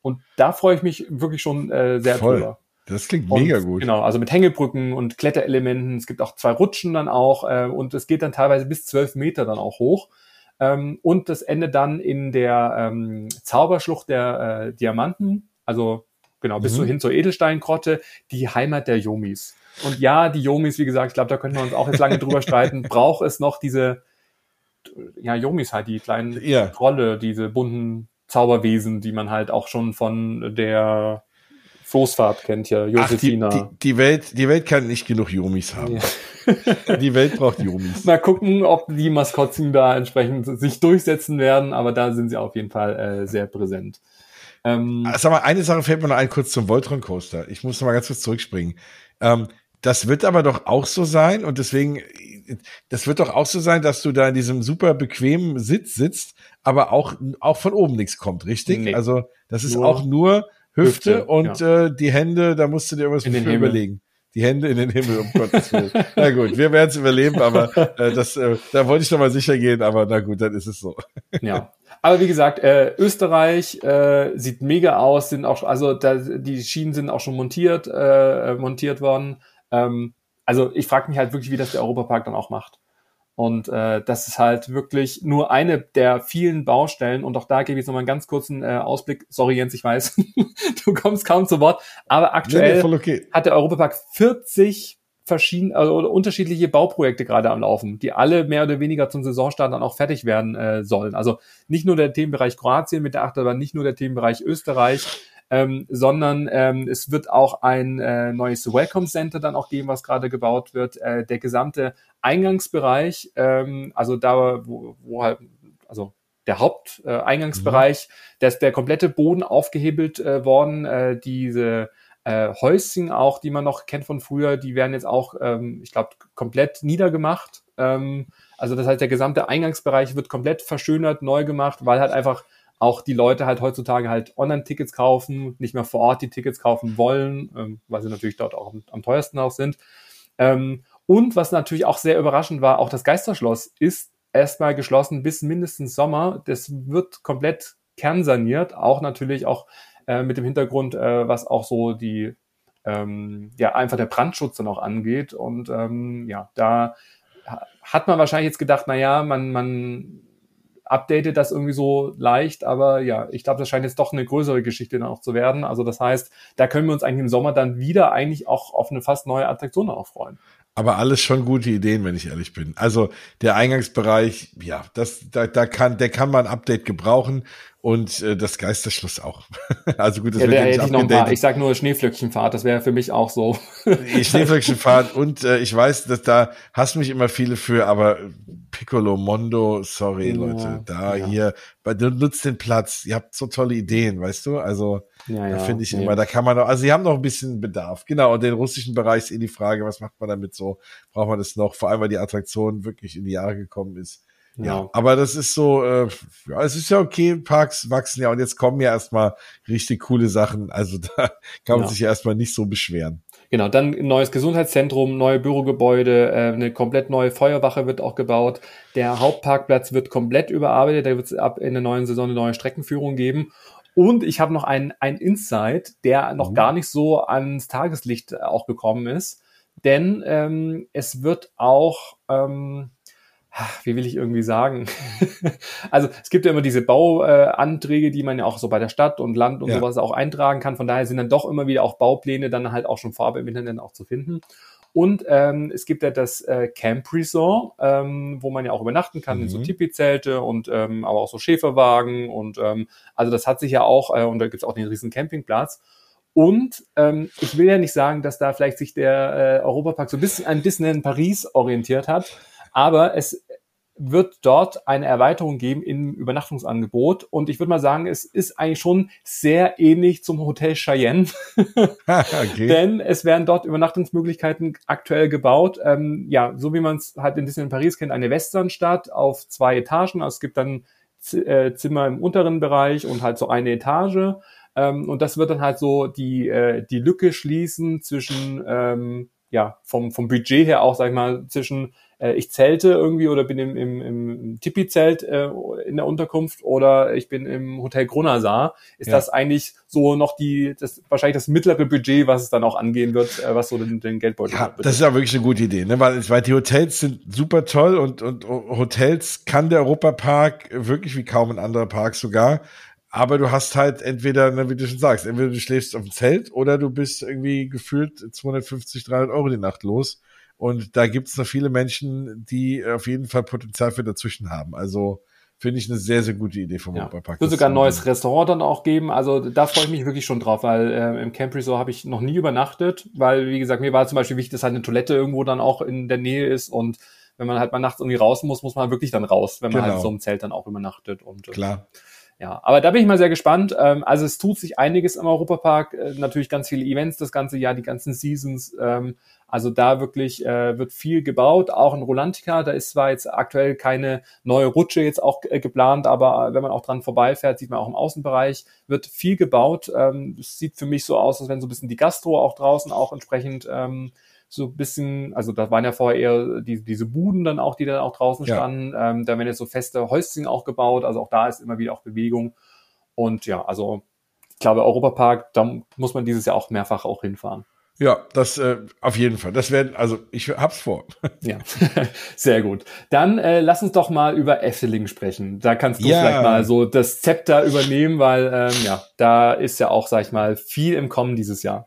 Und da freue ich mich wirklich schon äh, sehr Voll. drüber. Das klingt und, mega gut. Genau, also mit Hängebrücken und Kletterelementen. Es gibt auch zwei Rutschen dann auch äh, und es geht dann teilweise bis zwölf Meter dann auch hoch. Ähm, und das endet dann in der ähm, Zauberschlucht der äh, Diamanten, also genau, bis mhm. hin zur Edelsteingrotte, die Heimat der Yomis. Und ja, die Yomis, wie gesagt, ich glaube, da könnten wir uns auch jetzt lange drüber streiten, braucht es noch diese, ja, Yomis halt, die kleinen ja. Trolle, diese bunten Zauberwesen, die man halt auch schon von der Floßfahrt kennt ja, Josefina. Ach, die, die, die, Welt, die Welt kann nicht genug Yomis haben. Ja. die Welt braucht Yomis. Mal gucken, ob die Maskottchen da entsprechend sich durchsetzen werden, aber da sind sie auf jeden Fall äh, sehr präsent. Ähm, ah, Sag mal, eine Sache fällt mir noch ein, kurz zum Voltron Coaster. Ich muss noch mal ganz kurz zurückspringen. Ähm, das wird aber doch auch so sein und deswegen, das wird doch auch so sein, dass du da in diesem super bequemen Sitz sitzt, aber auch, auch von oben nichts kommt, richtig? Nee. Also, das ist nur auch nur Hüfte, Hüfte und ja. äh, die Hände, da musst du dir irgendwas überlegen. Die Hände in den Himmel, um Gottes Willen. na gut, wir werden es überleben, aber äh, das, äh, da wollte ich noch mal sicher gehen, aber na gut, dann ist es so. ja. Aber wie gesagt, äh, Österreich äh, sieht mega aus, sind auch, also da, die Schienen sind auch schon montiert, äh, montiert worden. Ähm, also ich frage mich halt wirklich, wie das der Europapark dann auch macht. Und äh, das ist halt wirklich nur eine der vielen Baustellen. Und auch da gebe ich jetzt nochmal einen ganz kurzen äh, Ausblick. Sorry, Jens, ich weiß, du kommst kaum zu Wort. Aber aktuell nee, okay. hat der Europapark 40 verschiedene also unterschiedliche Bauprojekte gerade am Laufen, die alle mehr oder weniger zum Saisonstart dann auch fertig werden äh, sollen. Also nicht nur der Themenbereich Kroatien mit der Achterbahn, nicht nur der Themenbereich Österreich, ähm, sondern ähm, es wird auch ein äh, neues Welcome Center dann auch geben, was gerade gebaut wird. Äh, der gesamte Eingangsbereich, ähm, also da, wo, wo halt, also der Haupteingangsbereich, äh, mhm. da ist der komplette Boden aufgehebelt äh, worden. Äh, diese äh, Häuschen auch, die man noch kennt von früher, die werden jetzt auch, ähm, ich glaube, komplett niedergemacht. Ähm, also das heißt, der gesamte Eingangsbereich wird komplett verschönert, neu gemacht, weil halt einfach auch die Leute halt heutzutage halt Online-Tickets kaufen, nicht mehr vor Ort die Tickets kaufen wollen, ähm, weil sie natürlich dort auch am, am teuersten auch sind. Ähm, und was natürlich auch sehr überraschend war, auch das Geisterschloss ist erstmal geschlossen bis mindestens Sommer. Das wird komplett kernsaniert, auch natürlich auch äh, mit dem Hintergrund, äh, was auch so die ähm, ja einfach der Brandschutz dann auch angeht. Und ähm, ja, da hat man wahrscheinlich jetzt gedacht, na ja, man man updatet das irgendwie so leicht, aber ja, ich glaube, das scheint jetzt doch eine größere Geschichte dann auch zu werden. Also das heißt, da können wir uns eigentlich im Sommer dann wieder eigentlich auch auf eine fast neue Attraktion auch freuen. Aber alles schon gute Ideen, wenn ich ehrlich bin. Also der Eingangsbereich, ja, das, da, da kann, der kann man ein Update gebrauchen und äh, das Geisterschloss auch. also gut, das ja, wird ja nicht noch ein paar, Ich sag nur Schneeflöckchenfahrt, das wäre für mich auch so. Schneeflöckchenfahrt und äh, ich weiß, dass da hassen mich immer viele für, aber Piccolo Mondo, sorry ja, Leute, da ja. hier, nutzt den Platz, ihr habt so tolle Ideen, weißt du? Also ja, da finde ich immer, da kann man noch, also sie haben noch ein bisschen Bedarf. Genau, und den russischen Bereich ist eh die Frage, was macht man damit so? Braucht man das noch? Vor allem, weil die Attraktion wirklich in die Jahre gekommen ist. Ja, aber das ist so, äh, ja, es ist ja okay, Parks wachsen ja und jetzt kommen ja erstmal richtig coole Sachen. Also da kann man sich ja erstmal nicht so beschweren. Genau, dann ein neues Gesundheitszentrum, neue Bürogebäude, äh, eine komplett neue Feuerwache wird auch gebaut. Der Hauptparkplatz wird komplett überarbeitet. Da wird es ab in der neuen Saison eine neue Streckenführung geben. Und ich habe noch einen, einen Insight, der noch mhm. gar nicht so ans Tageslicht auch gekommen ist. Denn ähm, es wird auch ähm, wie will ich irgendwie sagen? also es gibt ja immer diese Bauanträge, die man ja auch so bei der Stadt und Land und ja. sowas auch eintragen kann. Von daher sind dann doch immer wieder auch Baupläne dann halt auch schon vorab im Internet auch zu finden. Und ähm, es gibt ja das äh, Camp Resort, ähm, wo man ja auch übernachten kann mhm. in so mhm. Tipi-Zelte und ähm, aber auch so Schäferwagen und ähm, also das hat sich ja auch äh, und da gibt's auch den riesen Campingplatz. Und ähm, ich will ja nicht sagen, dass da vielleicht sich der äh, Europapark so ein bisschen an Disneyland Paris orientiert hat, aber es wird dort eine Erweiterung geben im Übernachtungsangebot. Und ich würde mal sagen, es ist eigentlich schon sehr ähnlich zum Hotel Cheyenne. okay. Denn es werden dort Übernachtungsmöglichkeiten aktuell gebaut. Ähm, ja, so wie man es halt in Disneyland Paris kennt, eine Westernstadt auf zwei Etagen. Also es gibt dann Z äh, Zimmer im unteren Bereich und halt so eine Etage. Ähm, und das wird dann halt so die, äh, die Lücke schließen zwischen, ähm, ja, vom, vom Budget her auch, sag ich mal, zwischen äh, ich zelte irgendwie oder bin im, im, im Tipi-Zelt äh, in der Unterkunft oder ich bin im Hotel Gronasar, ist ja. das eigentlich so noch die, das wahrscheinlich das mittlere Budget, was es dann auch angehen wird, äh, was so den, den Geldbeutel Ja, das ist ja wirklich eine gute Idee, ne? weil, weil die Hotels sind super toll und, und Hotels kann der Europapark wirklich wie kaum ein anderer Park sogar. Aber du hast halt entweder, ne, wie du schon sagst, entweder du schläfst auf dem Zelt oder du bist irgendwie gefühlt 250, 300 Euro die Nacht los. Und da gibt es noch viele Menschen, die auf jeden Fall Potenzial für dazwischen haben. Also finde ich eine sehr, sehr gute Idee vom ja. Europapark. Es wird sogar ein neues Restaurant dann auch geben. Also da freue ich mich wirklich schon drauf, weil äh, im Camp Resort habe ich noch nie übernachtet, weil, wie gesagt, mir war zum Beispiel wichtig, dass halt eine Toilette irgendwo dann auch in der Nähe ist und wenn man halt mal nachts irgendwie raus muss, muss man wirklich dann raus, wenn man halt genau. halt so im Zelt dann auch übernachtet. Und, äh, Klar. Ja, aber da bin ich mal sehr gespannt. Ähm, also es tut sich einiges im Europapark, äh, natürlich ganz viele Events das ganze Jahr, die ganzen Seasons. Ähm, also da wirklich äh, wird viel gebaut, auch in Rolantica. Da ist zwar jetzt aktuell keine neue Rutsche jetzt auch äh, geplant, aber wenn man auch dran vorbeifährt, sieht man auch im Außenbereich, wird viel gebaut. Ähm, es sieht für mich so aus, als wenn so ein bisschen die Gastro auch draußen auch entsprechend ähm, so ein bisschen, also da waren ja vorher eher die, diese Buden dann auch, die dann auch draußen ja. standen. Ähm, da werden jetzt so feste Häuschen auch gebaut, also auch da ist immer wieder auch Bewegung. Und ja, also ich glaube, Europapark, da muss man dieses Jahr auch mehrfach auch hinfahren. Ja, das äh, auf jeden Fall. Das werden, also ich hab's vor. ja, sehr gut. Dann äh, lass uns doch mal über Efteling sprechen. Da kannst du ja. vielleicht mal so das Zepter übernehmen, weil ähm, ja, da ist ja auch, sag ich mal, viel im Kommen dieses Jahr.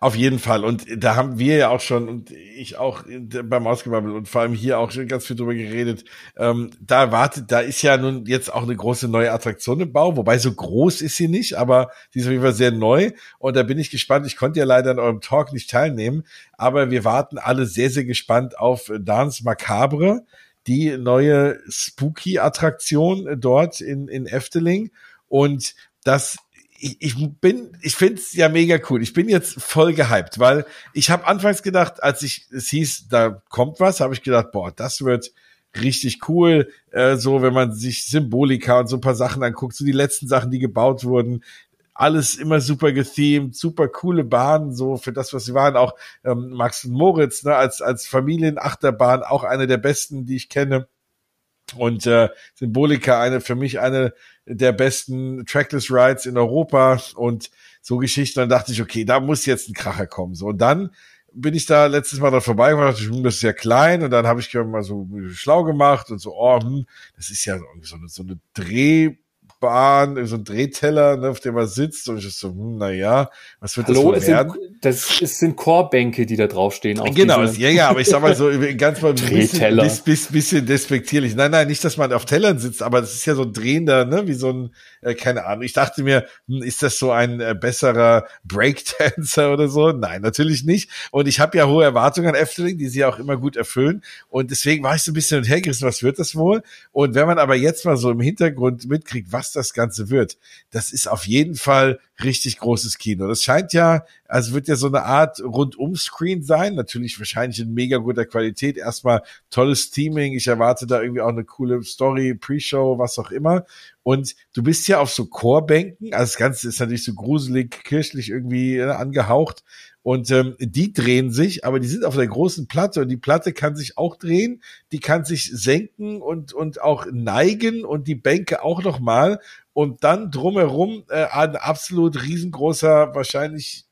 Auf jeden Fall. Und da haben wir ja auch schon und ich auch beim Ausgebabbel und vor allem hier auch schon ganz viel drüber geredet. Ähm, da wartet, da ist ja nun jetzt auch eine große neue Attraktion im Bau, wobei so groß ist sie nicht, aber die ist auf jeden Fall sehr neu. Und da bin ich gespannt. Ich konnte ja leider an eurem Talk nicht teilnehmen, aber wir warten alle sehr, sehr gespannt auf Dance Macabre, die neue Spooky-Attraktion dort in, in Efteling. Und das ich, bin, ich find's ja mega cool. Ich bin jetzt voll gehypt, weil ich habe anfangs gedacht, als ich es hieß, da kommt was, habe ich gedacht, boah, das wird richtig cool. Äh, so, wenn man sich Symbolika und so ein paar Sachen anguckt, so die letzten Sachen, die gebaut wurden, alles immer super gethemed, super coole Bahnen, so für das, was sie waren. Auch ähm, Max und Moritz, ne, als, als Familienachterbahn, auch eine der besten, die ich kenne. Und äh, Symbolika, eine für mich eine der besten Trackless Rides in Europa und so Geschichten. Dann dachte ich, okay, da muss jetzt ein Kracher kommen. So und dann bin ich da letztes Mal da vorbei und dachte, hm, das ist ja klein und dann habe ich mal so schlau gemacht und so, oh, hm, das ist ja so eine, so eine Dreh Bahn, so ein Drehteller, ne, auf dem man sitzt und ich so, hm, na ja, was wird Hallo, das wohl werden? Sind, das ist, sind Chorbänke, die da draufstehen. Genau, diese... ja, ja, aber ich sag mal so ganz mal ein bisschen, bisschen, bisschen despektierlich. Nein, nein, nicht, dass man auf Tellern sitzt, aber das ist ja so ein drehender, ne, wie so ein, äh, keine Ahnung. Ich dachte mir, hm, ist das so ein äh, besserer Breakdancer oder so? Nein, natürlich nicht. Und ich habe ja hohe Erwartungen an Efteling, die sie auch immer gut erfüllen. Und deswegen war ich so ein bisschen und hergerissen, was wird das wohl? Und wenn man aber jetzt mal so im Hintergrund mitkriegt, was was das Ganze wird. Das ist auf jeden Fall richtig großes Kino. Das scheint ja, also wird ja so eine Art Rundum-Screen sein. Natürlich wahrscheinlich in mega guter Qualität. Erstmal tolles Teaming. Ich erwarte da irgendwie auch eine coole Story, Pre-Show, was auch immer. Und du bist ja auf so Chorbänken. Also das Ganze ist natürlich so gruselig, kirchlich irgendwie äh, angehaucht. Und ähm, die drehen sich, aber die sind auf der großen Platte und die Platte kann sich auch drehen, die kann sich senken und, und auch neigen und die Bänke auch nochmal. Und dann drumherum äh, ein absolut riesengroßer, wahrscheinlich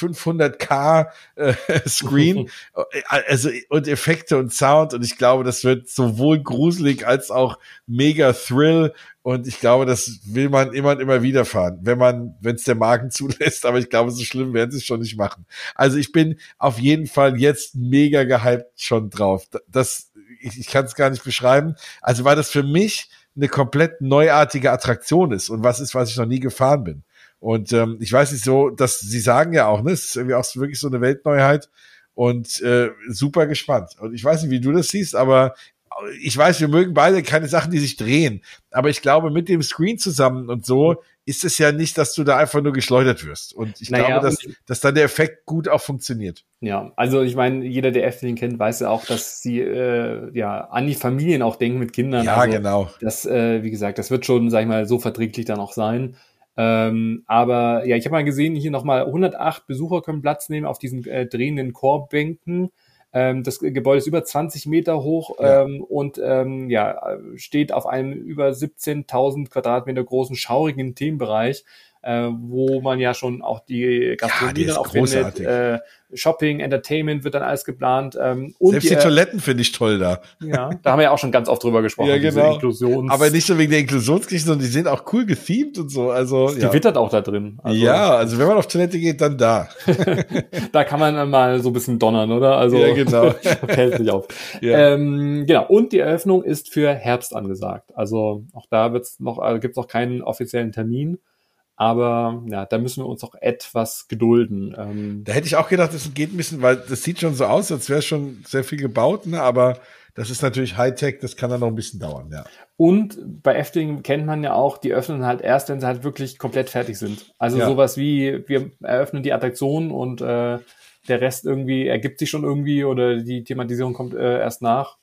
500k äh, Screen, also und Effekte und Sound und ich glaube, das wird sowohl gruselig als auch mega Thrill und ich glaube, das will man immer und immer wieder fahren, wenn man, wenn es der Magen zulässt. Aber ich glaube, so schlimm werden sie es schon nicht machen. Also ich bin auf jeden Fall jetzt mega gehypt schon drauf. Das, ich, ich kann es gar nicht beschreiben. Also weil das für mich eine komplett neuartige Attraktion ist und was ist, was ich noch nie gefahren bin. Und ähm, ich weiß nicht so, dass sie sagen ja auch, ne, es ist irgendwie auch wirklich so eine Weltneuheit und äh, super gespannt. Und ich weiß nicht, wie du das siehst, aber ich weiß, wir mögen beide keine Sachen, die sich drehen. Aber ich glaube, mit dem Screen zusammen und so ist es ja nicht, dass du da einfach nur geschleudert wirst. Und ich naja, glaube, dass, dass dann der Effekt gut auch funktioniert. Ja, also ich meine, jeder, der Efteling kennt, weiß ja auch, dass sie äh, ja an die Familien auch denken mit Kindern. Ja, also, genau. Das, äh, wie gesagt, das wird schon, sag ich mal, so verträglich dann auch sein. Ähm, aber ja, ich habe mal gesehen, hier nochmal 108 Besucher können Platz nehmen auf diesen äh, drehenden Korbänken. Ähm, das Gebäude ist über 20 Meter hoch ja. ähm, und ähm, ja, steht auf einem über 17.000 Quadratmeter großen, schaurigen Themenbereich äh, wo man ja schon auch die Gastronomie ja, dann auch großartig. findet. Äh, Shopping, Entertainment wird dann alles geplant. Ähm, und Selbst die, die Toiletten finde ich toll da. Ja, da haben wir ja auch schon ganz oft drüber gesprochen. Ja, genau. Inklusions Aber nicht so wegen der Inklusionskirche, sondern die sind auch cool gethemed und so. Also, die ja. wittert auch da drin. Also, ja, also wenn man auf Toilette geht, dann da. da kann man dann mal so ein bisschen donnern, oder? Also, ja, genau. fällt sich auf. Ja. Ähm, genau. Und die Eröffnung ist für Herbst angesagt. Also auch da wird's noch, also gibt's noch keinen offiziellen Termin. Aber ja, da müssen wir uns auch etwas gedulden. Ähm, da hätte ich auch gedacht, das geht ein bisschen, weil das sieht schon so aus, als wäre schon sehr viel gebaut, ne? aber das ist natürlich Hightech, das kann dann noch ein bisschen dauern, ja. Und bei Efteling kennt man ja auch, die öffnen halt erst, wenn sie halt wirklich komplett fertig sind. Also ja. sowas wie, wir eröffnen die Attraktion und äh, der Rest irgendwie ergibt sich schon irgendwie oder die Thematisierung kommt äh, erst nach.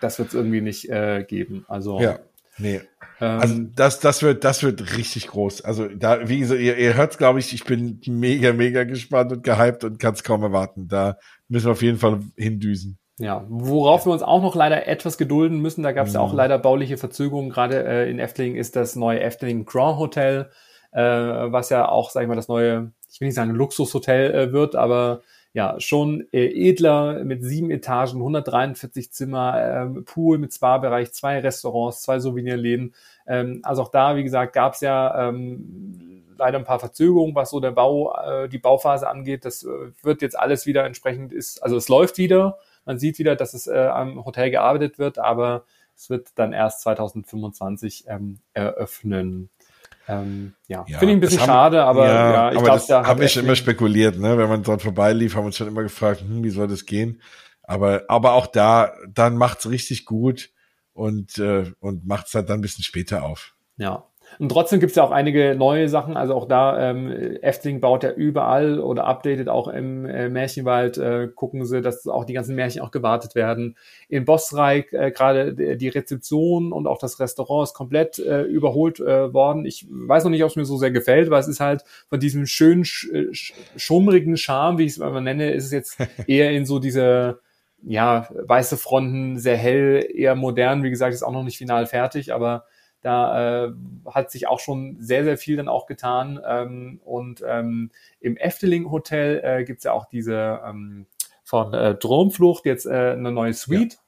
Das wird es irgendwie nicht äh, geben. Also ja. Nee. Ähm, also das, das wird, das wird richtig groß. Also da, wie gesagt, ihr, ihr hört glaube ich, ich bin mega, mega gespannt und gehypt und kann es kaum erwarten. Da müssen wir auf jeden Fall hindüsen. Ja, worauf wir uns auch noch leider etwas gedulden müssen, da gab es ja auch mhm. leider bauliche Verzögerungen, gerade äh, in Efteling ist das neue Efteling Grand Hotel, äh, was ja auch, sag ich mal, das neue, ich will nicht sagen Luxushotel äh, wird, aber ja, schon äh, edler mit sieben Etagen, 143 Zimmer, ähm, Pool mit Spa-Bereich, zwei Restaurants, zwei Souvenirläden. Ähm, also auch da, wie gesagt, gab es ja ähm, leider ein paar Verzögerungen, was so der Bau, äh, die Bauphase angeht. Das äh, wird jetzt alles wieder entsprechend ist, also es läuft wieder. Man sieht wieder, dass es äh, am Hotel gearbeitet wird, aber es wird dann erst 2025 ähm, eröffnen. Ähm, ja, ja finde ich ein bisschen haben, schade, aber ja, ja ich glaube, da haben wir schon immer spekuliert, ne? Wenn man dort vorbeilief, haben wir uns schon immer gefragt, hm, wie soll das gehen? Aber, aber auch da, dann macht's richtig gut und, äh, und macht's halt dann ein bisschen später auf. Ja, und trotzdem gibt es ja auch einige neue Sachen. Also auch da, ähm, Efteling baut ja überall oder updatet auch im äh, Märchenwald. Äh, gucken sie, dass auch die ganzen Märchen auch gewartet werden. In Bosreich äh, gerade die Rezeption und auch das Restaurant ist komplett äh, überholt äh, worden. Ich weiß noch nicht, ob es mir so sehr gefällt, weil es ist halt von diesem schönen, sch schummrigen Charme, wie ich es mal nenne, ist es jetzt eher in so diese ja, weiße Fronten, sehr hell, eher modern. Wie gesagt, ist auch noch nicht final fertig, aber da äh, hat sich auch schon sehr, sehr viel dann auch getan. Ähm, und ähm, im Efteling Hotel äh, gibt ja auch diese ähm, von äh, Dromflucht jetzt äh, eine neue Suite. Ja.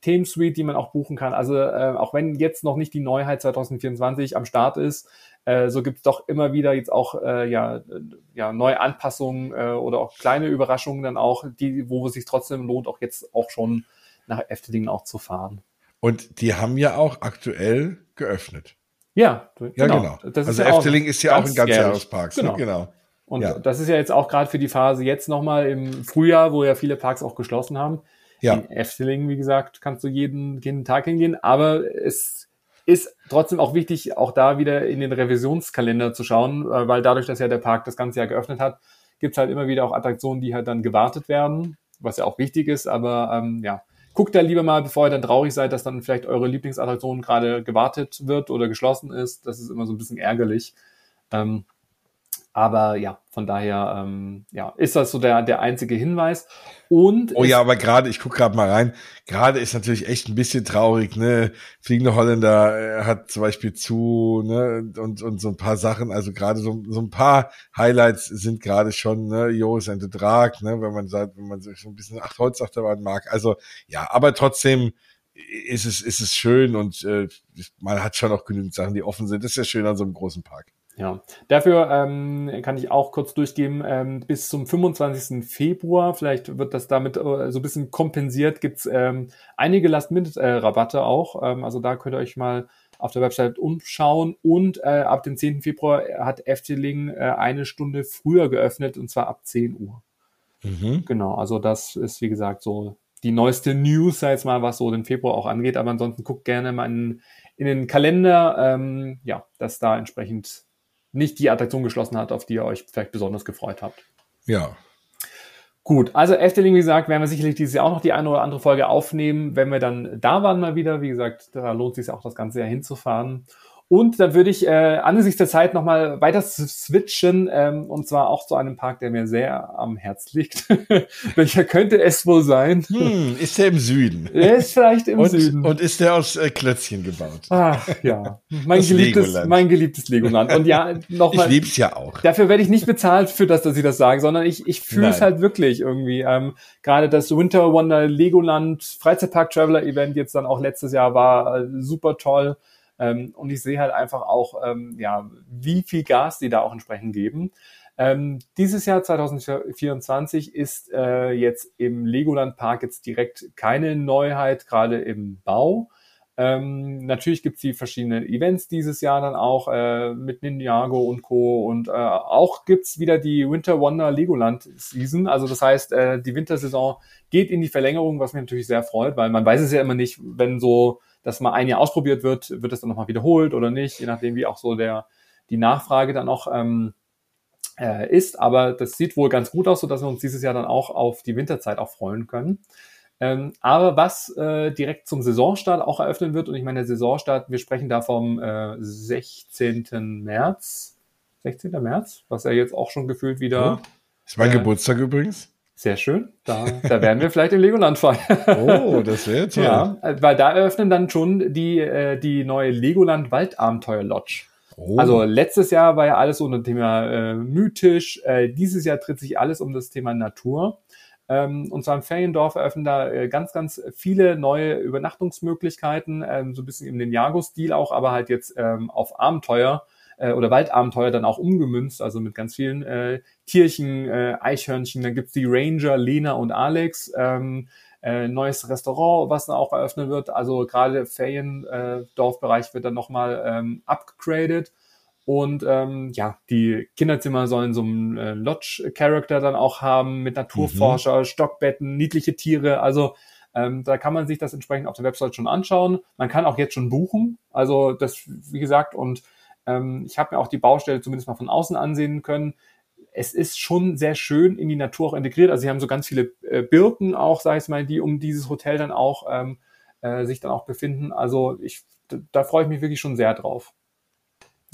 Themensuite, die man auch buchen kann. Also äh, auch wenn jetzt noch nicht die Neuheit 2024 am Start ist, äh, so gibt es doch immer wieder jetzt auch äh, ja, ja, neue Anpassungen äh, oder auch kleine Überraschungen dann auch, die, wo es sich trotzdem lohnt, auch jetzt auch schon nach Efteling auch zu fahren. Und die haben ja auch aktuell geöffnet. Ja, genau. Ja, genau. also ja Efteling ist ja auch ein Ganzjahrespark. Genau. Ne? genau. Und ja. das ist ja jetzt auch gerade für die Phase jetzt nochmal im Frühjahr, wo ja viele Parks auch geschlossen haben. Ja. In Efteling, wie gesagt, kannst du jeden, jeden Tag hingehen. Aber es ist trotzdem auch wichtig, auch da wieder in den Revisionskalender zu schauen, äh, weil dadurch, dass ja der Park das ganze Jahr geöffnet hat, gibt es halt immer wieder auch Attraktionen, die halt dann gewartet werden, was ja auch wichtig ist. Aber ähm, ja, guckt da lieber mal, bevor ihr dann traurig seid, dass dann vielleicht eure Lieblingsattraktion gerade gewartet wird oder geschlossen ist. Das ist immer so ein bisschen ärgerlich. Ähm, Aber ja, von daher ähm, ja, ist das so der, der einzige Hinweis. Und oh ja, aber gerade, ich gucke gerade mal rein, gerade ist natürlich echt ein bisschen traurig, ne? Fliegende Holländer äh, hat zum Beispiel zu, ne, und, und so ein paar Sachen, also gerade so, so ein paar Highlights sind gerade schon, ne, Joris and the Drag, ne, wenn man sagt, wenn man sich so ein bisschen acht Holzachterbahn mag. Also ja, aber trotzdem ist es, ist es schön und äh, man hat schon noch genügend Sachen, die offen sind. Das ist ja schön an so einem großen Park. Ja, dafür ähm, kann ich auch kurz durchgeben, ähm, bis zum 25. Februar, vielleicht wird das damit äh, so ein bisschen kompensiert, gibt's ähm, einige Last-Minute-Rabatte auch. Ähm, also da könnt ihr euch mal auf der Website umschauen. Und äh, ab dem 10. Februar hat Efteling äh, eine Stunde früher geöffnet, und zwar ab 10 Uhr. Mhm. Genau, also das ist, wie gesagt, so die neueste News, sei jetzt mal, was so den Februar auch angeht. Aber ansonsten guckt gerne mal in, in den Kalender, ähm, ja, dass da entsprechend nicht die Attraktion geschlossen hat, auf die ihr euch vielleicht besonders gefreut habt. Ja. Gut, also Efteling, wie gesagt, werden wir sicherlich dieses Jahr auch noch die eine oder andere Folge aufnehmen, wenn wir dann da waren mal wieder. Wie gesagt, da lohnt es sich auch das ganze Jahr hinzufahren. Und dann würde ich äh, angesichts der Zeit nochmal weiter switchen, ähm, und zwar auch zu einem Park, der mir sehr am Herz liegt. Welcher könnte es wohl sein? Hm, ist der im Süden? Er ist vielleicht im und, Süden. Und ist der aus äh, Klötzchen gebaut? Ach ja, mein geliebtes, Legoland. mein geliebtes Legoland. Und ja, nochmal. Ich lieb's ja auch. Dafür werde ich nicht bezahlt für das, dass sie das sagen, sondern ich, ich fühle es halt wirklich irgendwie. Ähm, Gerade das Winter Wonder Legoland Freizeitpark Traveler Event jetzt dann auch letztes Jahr war äh, super toll. Ähm, und ich sehe halt einfach auch, ähm, ja, wie viel Gas die da auch entsprechend geben. Ähm, dieses Jahr 2024 ist äh, jetzt im Legoland Park jetzt direkt keine Neuheit, gerade im Bau. Ähm, natürlich gibt's die verschiedenen Events dieses Jahr dann auch äh, mit Ninjago und Co. Und äh, auch gibt's wieder die Winter Wonder Legoland Season. Also das heißt, äh, die Wintersaison geht in die Verlängerung, was mich natürlich sehr freut, weil man weiß es ja immer nicht, wenn so das mal ein Jahr ausprobiert wird, wird es dann nochmal wiederholt oder nicht, je nachdem, wie auch so der, die Nachfrage dann auch ähm, äh, ist. Aber das sieht wohl ganz gut aus, sodass wir uns dieses Jahr dann auch auf die Winterzeit auch freuen können. Ähm, aber was äh, direkt zum Saisonstart auch eröffnen wird, und ich meine, der Saisonstart, wir sprechen da vom äh, 16. März. 16. März, was ja jetzt auch schon gefühlt wieder. Ist mein äh, Geburtstag übrigens. Sehr schön. Da, da werden wir vielleicht im Legoland fahren. Oh, das wäre toll. Ja, weil da eröffnen dann schon die, äh, die neue Legoland Waldabenteuer Lodge. Oh. Also letztes Jahr war ja alles so ein Thema äh, mythisch. Äh, dieses Jahr dreht sich alles um das Thema Natur. Ähm, und zwar im Feriendorf eröffnen da äh, ganz, ganz viele neue Übernachtungsmöglichkeiten, ähm, so ein bisschen im Ninjago-Stil auch, aber halt jetzt ähm, auf Abenteuer äh, oder Waldabenteuer dann auch umgemünzt, also mit ganz vielen äh, Tierchen, äh, Eichhörnchen. Dann gibt's die Ranger, Lena und Alex. Ähm, äh, neues Restaurant, was dann auch eröffnet wird. Also gerade Feriendorfbereich äh, wird dann nochmal ähm, upgraded. Und ähm, ja, die Kinderzimmer sollen so einen äh, Lodge-Character dann auch haben mit Naturforscher, mhm. Stockbetten, niedliche Tiere. Also ähm, da kann man sich das entsprechend auf der Website schon anschauen. Man kann auch jetzt schon buchen. Also das, wie gesagt, und ähm, ich habe mir auch die Baustelle zumindest mal von außen ansehen können. Es ist schon sehr schön in die Natur auch integriert. Also sie haben so ganz viele äh, Birken auch, sage ich mal, die um dieses Hotel dann auch ähm, äh, sich dann auch befinden. Also ich, da freue ich mich wirklich schon sehr drauf.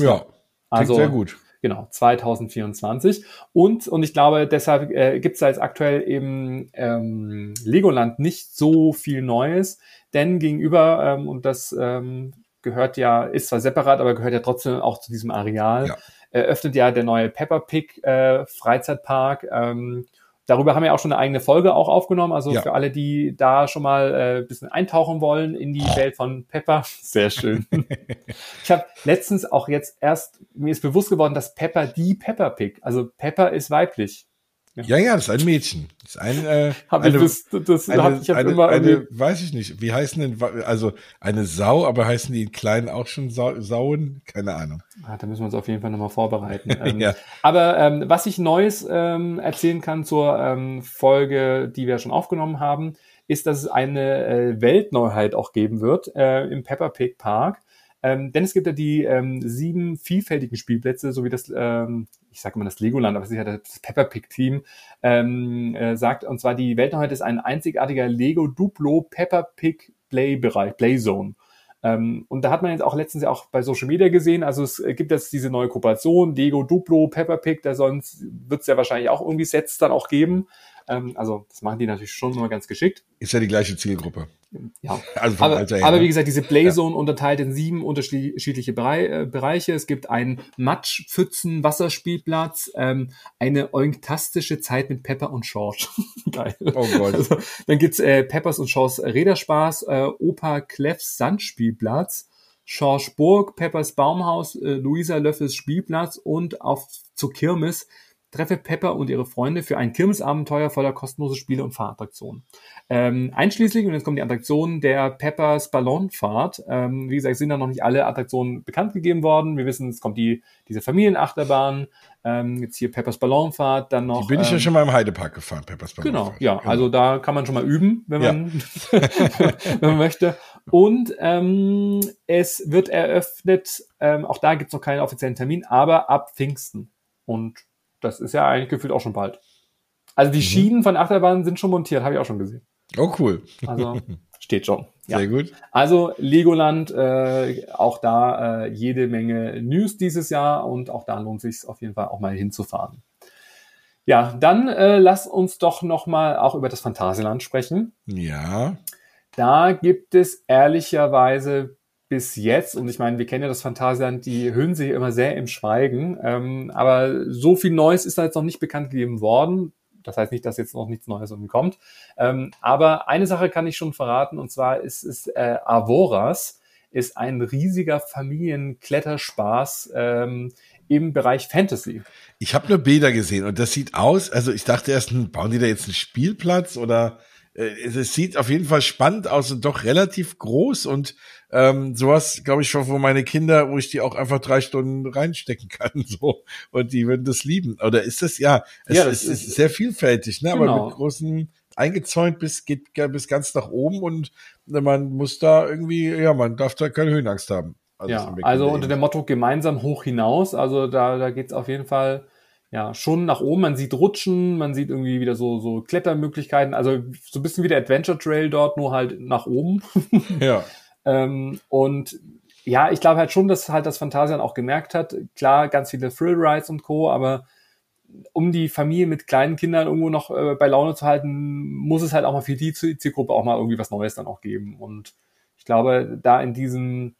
Ja, also sehr gut. Genau, 2024. Und, und ich glaube, deshalb äh, gibt es da jetzt aktuell im ähm, Legoland nicht so viel Neues, denn gegenüber, ähm, und das ähm, gehört ja, ist zwar separat, aber gehört ja trotzdem auch zu diesem Areal. Ja. Eröffnet ja der neue Pepper Pig äh, Freizeitpark. Ähm, darüber haben wir auch schon eine eigene Folge auch aufgenommen. Also ja. für alle, die da schon mal äh, bisschen eintauchen wollen in die Welt von Pepper. Sehr schön. ich habe letztens auch jetzt erst, mir ist bewusst geworden, dass Pepper die Pepper Pig, also Pepper ist weiblich. Ja, ja, das ist ein Mädchen. Das ist ein, äh, hab eine, ich das, das eine, hab ich eine, immer eine, weiß ich nicht. Wie heißen denn, also eine Sau, aber heißen die in kleinen auch schon Sau, Sauen? Keine Ahnung. Ah, da müssen wir uns auf jeden Fall nochmal vorbereiten. ähm, ja. Aber ähm, was ich Neues ähm, erzählen kann zur ähm, Folge, die wir schon aufgenommen haben, ist, dass es eine äh, Weltneuheit auch geben wird äh, im Pepper Pig Park. Ähm, denn es gibt ja die ähm, sieben vielfältigen Spielplätze, so wie das, ähm, ich sage mal das Legoland, aber ja das Pepper Pig Team, ähm, äh, sagt, und zwar die Welt heute ist ein einzigartiger Lego Duplo Pepper Pig Play Bereich, Play Zone. Ähm, und da hat man jetzt auch letztens ja auch bei Social Media gesehen, also es gibt jetzt diese neue Kooperation, Dego, Duplo, Peppa Pig, da sonst wird es ja wahrscheinlich auch irgendwie Sets dann auch geben. Ähm, also das machen die natürlich schon immer ganz geschickt. Ist ja die gleiche Zielgruppe. Ja, also aber, Alter her, aber wie gesagt, diese Playzone ja. unterteilt in sieben unterschiedliche äh, Bereiche. Es gibt einen Matschpfützen-Wasserspielplatz, ähm, eine oinktastische Zeit mit Pepper und George. Geil. Oh Gott. Also, dann gibt's äh, Peppers und Shaws Räderspaß, äh, Opa Clefs Sandspielplatz, Schorsch Burg, Peppers Baumhaus, äh, Luisa Löffels Spielplatz und auf zur Kirmes Treffe Pepper und ihre Freunde für ein Kirmesabenteuer voller kostenlose Spiele und Fahrattraktionen. Ähm, einschließlich, und jetzt kommen die Attraktionen der Peppers Ballonfahrt. Ähm, wie gesagt, sind da noch nicht alle Attraktionen bekannt gegeben worden. Wir wissen, es kommt die, diese Familienachterbahn, ähm, jetzt hier Peppers Ballonfahrt, dann noch. Die bin ich ja ähm, schon mal im Heidepark gefahren, Peppers Ballonfahrt. Genau, ja, genau. also da kann man schon mal üben, wenn man, ja. wenn man möchte. Und ähm, es wird eröffnet, ähm, auch da gibt's noch keinen offiziellen Termin, aber ab Pfingsten. Und das ist ja eigentlich gefühlt auch schon bald. Also die mhm. Schienen von Achterbahnen sind schon montiert, habe ich auch schon gesehen. Oh, cool. Also steht schon. Ja. Sehr gut. Also Legoland, äh, auch da äh, jede Menge News dieses Jahr und auch da lohnt sich auf jeden Fall auch mal hinzufahren. Ja, dann äh, lass uns doch noch mal auch über das Phantasialand sprechen. Ja. Da gibt es ehrlicherweise bis jetzt, und ich meine, wir kennen ja das Phantasialand, die hüllen sich immer sehr im Schweigen, ähm, aber so viel Neues ist da jetzt noch nicht bekannt gegeben worden. Das heißt nicht, dass jetzt noch nichts Neues irgendwie kommt. Ähm, aber eine Sache kann ich schon verraten, und zwar ist es äh, Avoras, ist ein riesiger Familienkletterspaß ähm, im Bereich Fantasy. Ich habe nur Bilder gesehen und das sieht aus, also ich dachte erst, hm, bauen die da jetzt einen Spielplatz oder es sieht auf jeden Fall spannend aus und doch relativ groß und ähm, sowas, glaube ich, schon für meine Kinder, wo ich die auch einfach drei Stunden reinstecken kann, so und die würden das lieben. Oder ist das ja? Es, ja, das es ist, ist sehr vielfältig, ne? Genau. Aber mit großen eingezäunt bis geht bis ganz nach oben und man muss da irgendwie, ja, man darf da keine Höhenangst haben. Also ja, also unter dem Motto gemeinsam hoch hinaus. Also da, da geht's auf jeden Fall ja, schon nach oben. Man sieht Rutschen, man sieht irgendwie wieder so, so Klettermöglichkeiten. Also so ein bisschen wie der Adventure Trail dort, nur halt nach oben. Ja. ähm, und ja, ich glaube halt schon, dass halt das Phantasian auch gemerkt hat. Klar, ganz viele Thrill Rides und Co., aber um die Familie mit kleinen Kindern irgendwo noch äh, bei Laune zu halten, muss es halt auch mal für die Zielgruppe auch mal irgendwie was Neues dann auch geben. Und ich glaube, da in diesem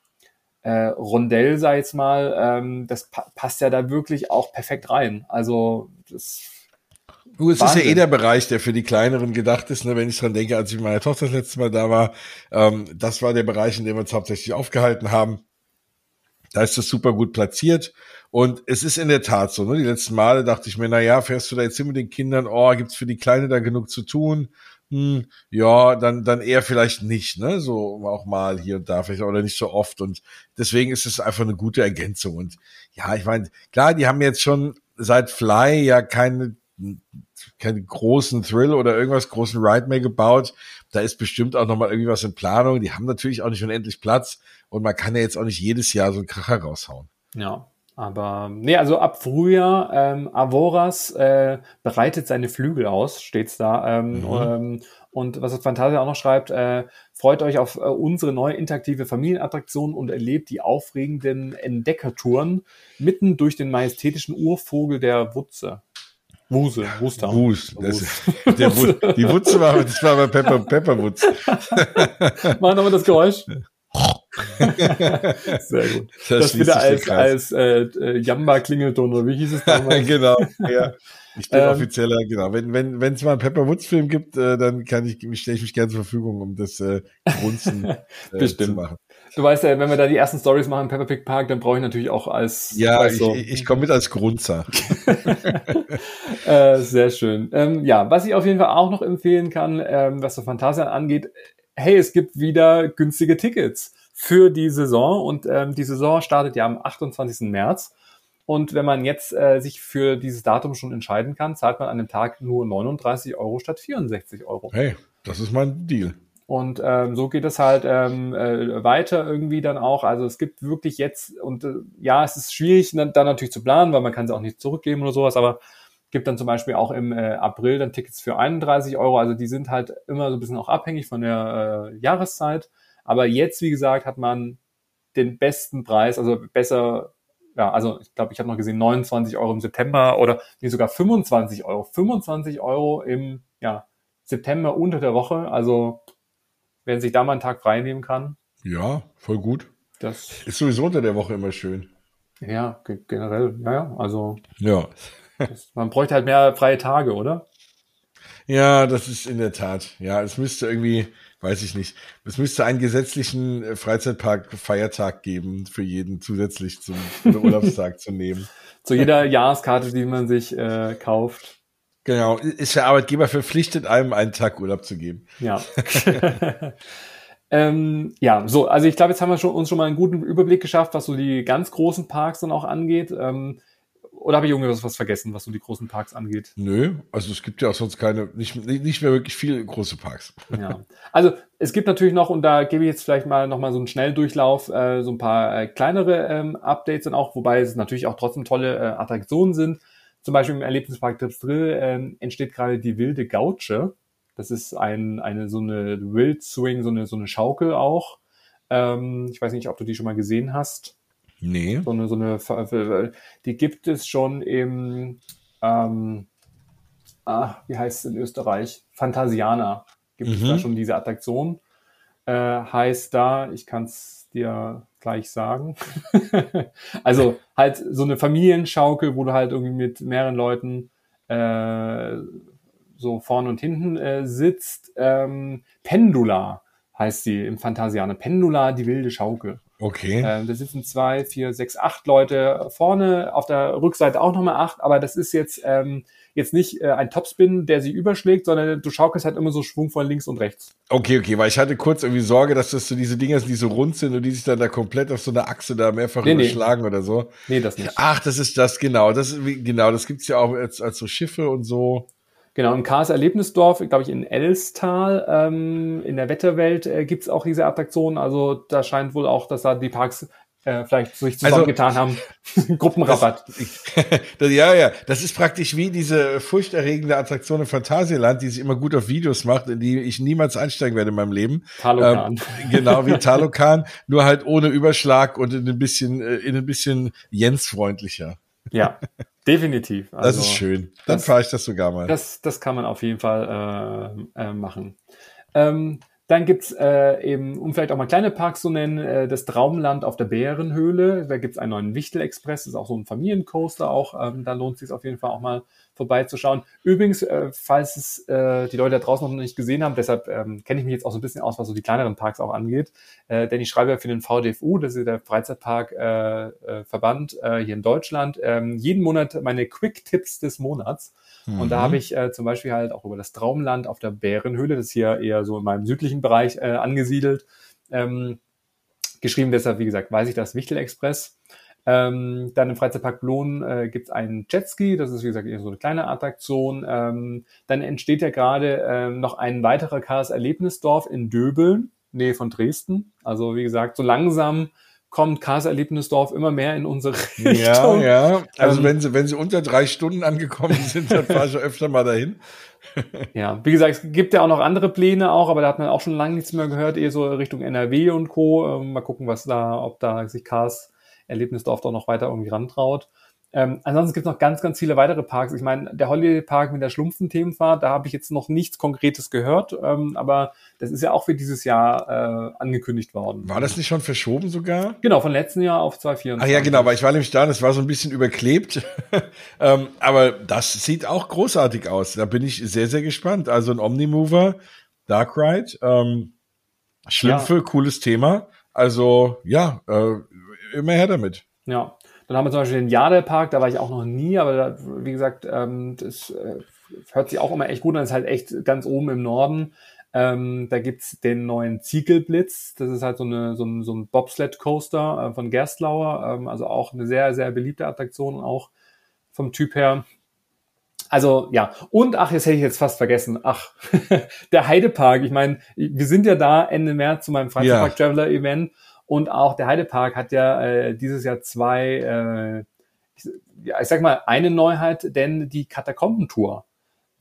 äh, Rondell, sei jetzt mal, ähm, das pa passt ja da wirklich auch perfekt rein. Also das Du, es Wahnsinn. ist ja eh der Bereich, der für die Kleineren gedacht ist, ne? wenn ich dran denke, als ich mit meiner Tochter das letzte Mal da war. Ähm, das war der Bereich, in dem wir uns hauptsächlich aufgehalten haben. Da ist das super gut platziert. Und es ist in der Tat so, ne? Die letzten Male dachte ich mir, na ja, fährst du da jetzt hin mit den Kindern, oh, gibt's für die Kleine da genug zu tun? Hm, ja, dann, dann eher vielleicht nicht, ne? So auch mal hier und da vielleicht oder nicht so oft. Und deswegen ist es einfach eine gute Ergänzung. Und ja, ich meine, klar, die haben jetzt schon seit Fly ja keine, keine großen Thrill oder irgendwas großen Ride mehr gebaut. Da ist bestimmt auch nochmal irgendwie was in Planung. Die haben natürlich auch nicht unendlich Platz und man kann ja jetzt auch nicht jedes Jahr so einen Kracher raushauen. Ja, aber nee, also ab Frühjahr, ähm, Avoras äh, bereitet seine Flügel aus, steht's da. Ähm, mhm. ähm, und was das Fantasia auch noch schreibt, äh, freut euch auf äh, unsere neue interaktive Familienattraktion und erlebt die aufregenden Entdeckertouren mitten durch den majestätischen Urvogel der Wutze. Wuse, Wuster. Wus. Das, der Wus, die Wutze war, das war bei Pepper, Pepper Wutz. Machen wir das Geräusch. Sehr gut. Das, das wieder als, als äh, äh, Jamba-Klingelton, oder wie hieß es damals? genau, ja. Ich bin ähm, offizieller, genau. Wenn wenn wenn es mal einen Pepper Woods Film gibt, äh, dann kann ich stelle ich mich gerne zur Verfügung, um das äh, Grunzen äh, zu machen. Du weißt ja, wenn wir da die ersten Stories machen im Pepper Pig Park, dann brauche ich natürlich auch als ja, ich, so. ich, ich komme mit als Grunzer. äh, sehr schön. Ähm, ja, was ich auf jeden Fall auch noch empfehlen kann, ähm, was so Phantasia angeht, hey, es gibt wieder günstige Tickets für die Saison und ähm, die Saison startet ja am 28. März. Und wenn man jetzt äh, sich für dieses Datum schon entscheiden kann, zahlt man an dem Tag nur 39 Euro statt 64 Euro. Hey, das ist mein Deal. Und ähm, so geht es halt ähm, äh, weiter irgendwie dann auch. Also es gibt wirklich jetzt, und äh, ja, es ist schwierig dann, dann natürlich zu planen, weil man kann sie auch nicht zurückgeben oder sowas, aber Gibt dann zum Beispiel auch im äh, April dann Tickets für 31 Euro. Also die sind halt immer so ein bisschen auch abhängig von der äh, Jahreszeit. Aber jetzt, wie gesagt, hat man den besten Preis, also besser, ja, also ich glaube, ich habe noch gesehen 29 Euro im September oder nee, sogar 25 Euro. 25 Euro im ja, September unter der Woche. Also wer sich da mal einen Tag frei nehmen kann. Ja, voll gut. Das ist sowieso unter der Woche immer schön. Ja, generell, ja, ja. Also ja. das, man bräuchte halt mehr freie Tage, oder? Ja, das ist in der Tat. Ja, es müsste irgendwie, weiß ich nicht, es müsste einen gesetzlichen äh, Freizeitpark-Feiertag geben, für jeden zusätzlich zum Urlaubstag zu nehmen. Zu jeder Jahreskarte, die man sich äh, kauft. Genau, ist der Arbeitgeber verpflichtet, einem einen Tag Urlaub zu geben. Ja. ähm, ja, so, also ich glaube, jetzt haben wir schon, uns schon mal einen guten Überblick geschafft, was so die ganz großen Parks dann auch angeht. Ähm, oder habe ich irgendwas was vergessen, was so die großen Parks angeht? Nö, also es gibt ja auch sonst keine, nicht, nicht mehr wirklich viele große Parks. Ja. Also es gibt natürlich noch, und da gebe ich jetzt vielleicht mal nochmal so einen Schnelldurchlauf, äh, so ein paar äh, kleinere ähm, Updates dann auch, wobei es natürlich auch trotzdem tolle äh, Attraktionen sind. Zum Beispiel im Erlebnispark Trips Drill äh, entsteht gerade die wilde Gauche. Das ist ein, eine so eine Wild Swing, so eine, so eine Schaukel auch. Ähm, ich weiß nicht, ob du die schon mal gesehen hast. Nee. So eine, so eine, die gibt es schon im, ähm, ah, wie heißt es in Österreich? Phantasiana gibt mhm. es da schon diese Attraktion. Äh, heißt da, ich kann es dir gleich sagen. also halt so eine Familienschaukel, wo du halt irgendwie mit mehreren Leuten äh, so vorne und hinten äh, sitzt. Ähm, Pendula heißt sie im Phantasiana. Pendula, die wilde Schaukel. Okay. Ähm, da sitzen zwei, vier, sechs, acht Leute vorne, auf der Rückseite auch nochmal acht, aber das ist jetzt, ähm, jetzt nicht äh, ein Topspin, der sie überschlägt, sondern du schaukelst halt immer so Schwung von links und rechts. Okay, okay, weil ich hatte kurz irgendwie Sorge, dass das so diese Dinger sind, die so rund sind und die sich dann da komplett auf so einer Achse da mehrfach nee, überschlagen nee. oder so. Nee, das nicht. Ach, das ist das, genau. Das ist, genau, das gibt's ja auch als, als so Schiffe und so. Genau, im Kars Erlebnisdorf, glaube ich, in Elstal, ähm, in der Wetterwelt äh, gibt's auch diese Attraktionen. Also da scheint wohl auch, dass da die Parks äh, vielleicht sich also, zusammengetan also, haben. Gruppenrabatt. Das, ja, ja, das ist praktisch wie diese furchterregende Attraktion im Phantasialand, die sich immer gut auf Videos macht, in die ich niemals einsteigen werde in meinem Leben. Talokan. Ähm, genau, wie Talokan, nur halt ohne Überschlag und in ein bisschen, äh, in ein bisschen Jens-freundlicher. Ja, definitiv. Also, das ist schön. Dann fahre ich das sogar mal. Das, das kann man auf jeden Fall äh, äh, machen. Ähm, dann gibt's äh, eben, um vielleicht auch mal kleine Parks zu nennen, äh, das Traumland auf der Bärenhöhle. Da gibt's einen neuen Wichtel-Express, das ist auch so ein Familiencoaster auch. Ähm, da lohnt es sich auf jeden Fall auch mal vorbeizuschauen. Übrigens, äh, falls es äh, die Leute da draußen noch nicht gesehen haben, deshalb ähm, kenne ich mich jetzt auch so ein bisschen aus, was so die kleineren Parks auch angeht. Äh, denn ich schreibe ja für den VDFU, das ist der Freizeitparkverband äh, äh, hier in Deutschland, ähm, jeden Monat meine Quick-Tipps des Monats. Mhm. Und da habe ich äh, zum Beispiel halt auch über das Traumland auf der Bärenhöhle, das ist hier eher so in meinem südlichen Bereich äh, angesiedelt, ähm, geschrieben. Deshalb, wie gesagt, weiß ich das Wichtel Express. Ähm, dann im Freizeitpark Blohn äh, gibt es einen Jetski, das ist wie gesagt eher so eine kleine Attraktion. Ähm, dann entsteht ja gerade ähm, noch ein weiterer Chaos Erlebnisdorf in Döbeln, Nähe von Dresden. Also wie gesagt, so langsam kommt Chaos Erlebnisdorf immer mehr in unsere Richtung. Ja, ja. Also ähm, wenn sie wenn sie unter drei Stunden angekommen sind, dann fahre ich öfter mal dahin. ja, wie gesagt, es gibt ja auch noch andere Pläne auch, aber da hat man auch schon lange nichts mehr gehört, eher so Richtung NRW und Co. Ähm, mal gucken, was da, ob da sich Chaos Erlebnisdorf doch noch weiter irgendwie rantraut. Ähm, ansonsten gibt es noch ganz, ganz viele weitere Parks. Ich meine, der Holiday Park mit der Schlumpfen-Themenfahrt, da habe ich jetzt noch nichts Konkretes gehört, ähm, aber das ist ja auch für dieses Jahr äh, angekündigt worden. War das nicht schon verschoben sogar? Genau, von letzten Jahr auf 2024. Ah ja, genau, weil ich war nämlich da, das war so ein bisschen überklebt. ähm, aber das sieht auch großartig aus. Da bin ich sehr, sehr gespannt. Also ein Omnimover, Dark Ride, ähm, Schlümpfe, ja. cooles Thema. Also ja, äh, immer her damit. Ja. Dann haben wir zum Beispiel den Jade-Park, da war ich auch noch nie, aber da, wie gesagt, ähm, das äh, hört sich auch immer echt gut an, ist halt echt ganz oben im Norden. Ähm, da gibt's den neuen Ziegelblitz, das ist halt so, eine, so ein, so ein Bobsled-Coaster äh, von Gerstlauer, ähm, also auch eine sehr, sehr beliebte Attraktion, auch vom Typ her. Also ja, und ach, jetzt hätte ich jetzt fast vergessen. Ach, der Heidepark. Ich meine, wir sind ja da Ende März zu meinem Freizeitpark Traveler Event und auch der Heidepark hat ja äh, dieses Jahr zwei, äh, ich, ja, ich sag mal, eine Neuheit, denn die Katakombentour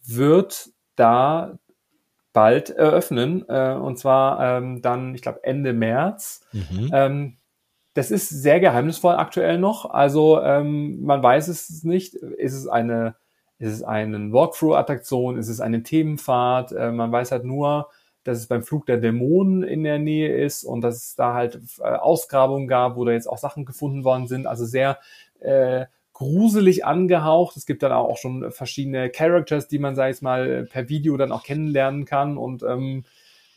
wird da bald eröffnen. Äh, und zwar ähm, dann, ich glaube, Ende März. Mhm. Ähm, das ist sehr geheimnisvoll aktuell noch. Also ähm, man weiß es nicht. Ist es eine, ist es eine Walkthrough-Attraktion? Ist es eine Themenfahrt? Äh, man weiß halt nur, dass es beim Flug der Dämonen in der Nähe ist und dass es da halt äh, Ausgrabungen gab, wo da jetzt auch Sachen gefunden worden sind. Also sehr äh, gruselig angehaucht. Es gibt dann auch schon verschiedene Characters, die man, sag ich mal, per Video dann auch kennenlernen kann. Und ähm,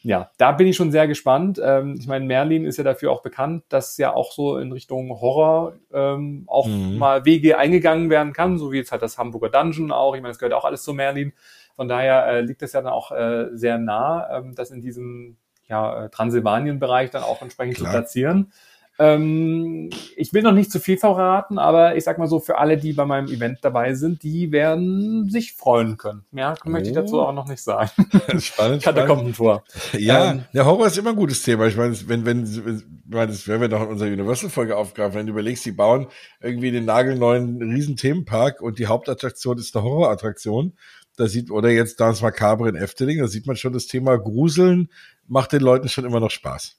ja, da bin ich schon sehr gespannt. Ähm, ich meine, Merlin ist ja dafür auch bekannt, dass ja auch so in Richtung Horror ähm, auch mhm. mal Wege eingegangen werden kann, so wie jetzt halt das Hamburger Dungeon auch. Ich meine, das gehört auch alles zu Merlin. Von daher äh, liegt es ja dann auch äh, sehr nah, ähm, das in diesem ja, äh, Transsilvanien-Bereich dann auch entsprechend Klar. zu platzieren. Ähm, ich will noch nicht zu viel verraten, aber ich sag mal so, für alle, die bei meinem Event dabei sind, die werden sich freuen können. Mehr oh. möchte ich dazu auch noch nicht sagen. Spannend. Katakombentor. Ja, ähm, der Horror ist immer ein gutes Thema. Ich meine, wenn, wenn, wenn das werden wir doch in unserer Universal-Folge aufgreifen, wenn du überlegst, die bauen irgendwie den nagelneuen Riesenthemenpark und die Hauptattraktion ist eine Horrorattraktion. Da sieht, oder jetzt Dance Macabre in Efteling, da sieht man schon das Thema Gruseln macht den Leuten schon immer noch Spaß.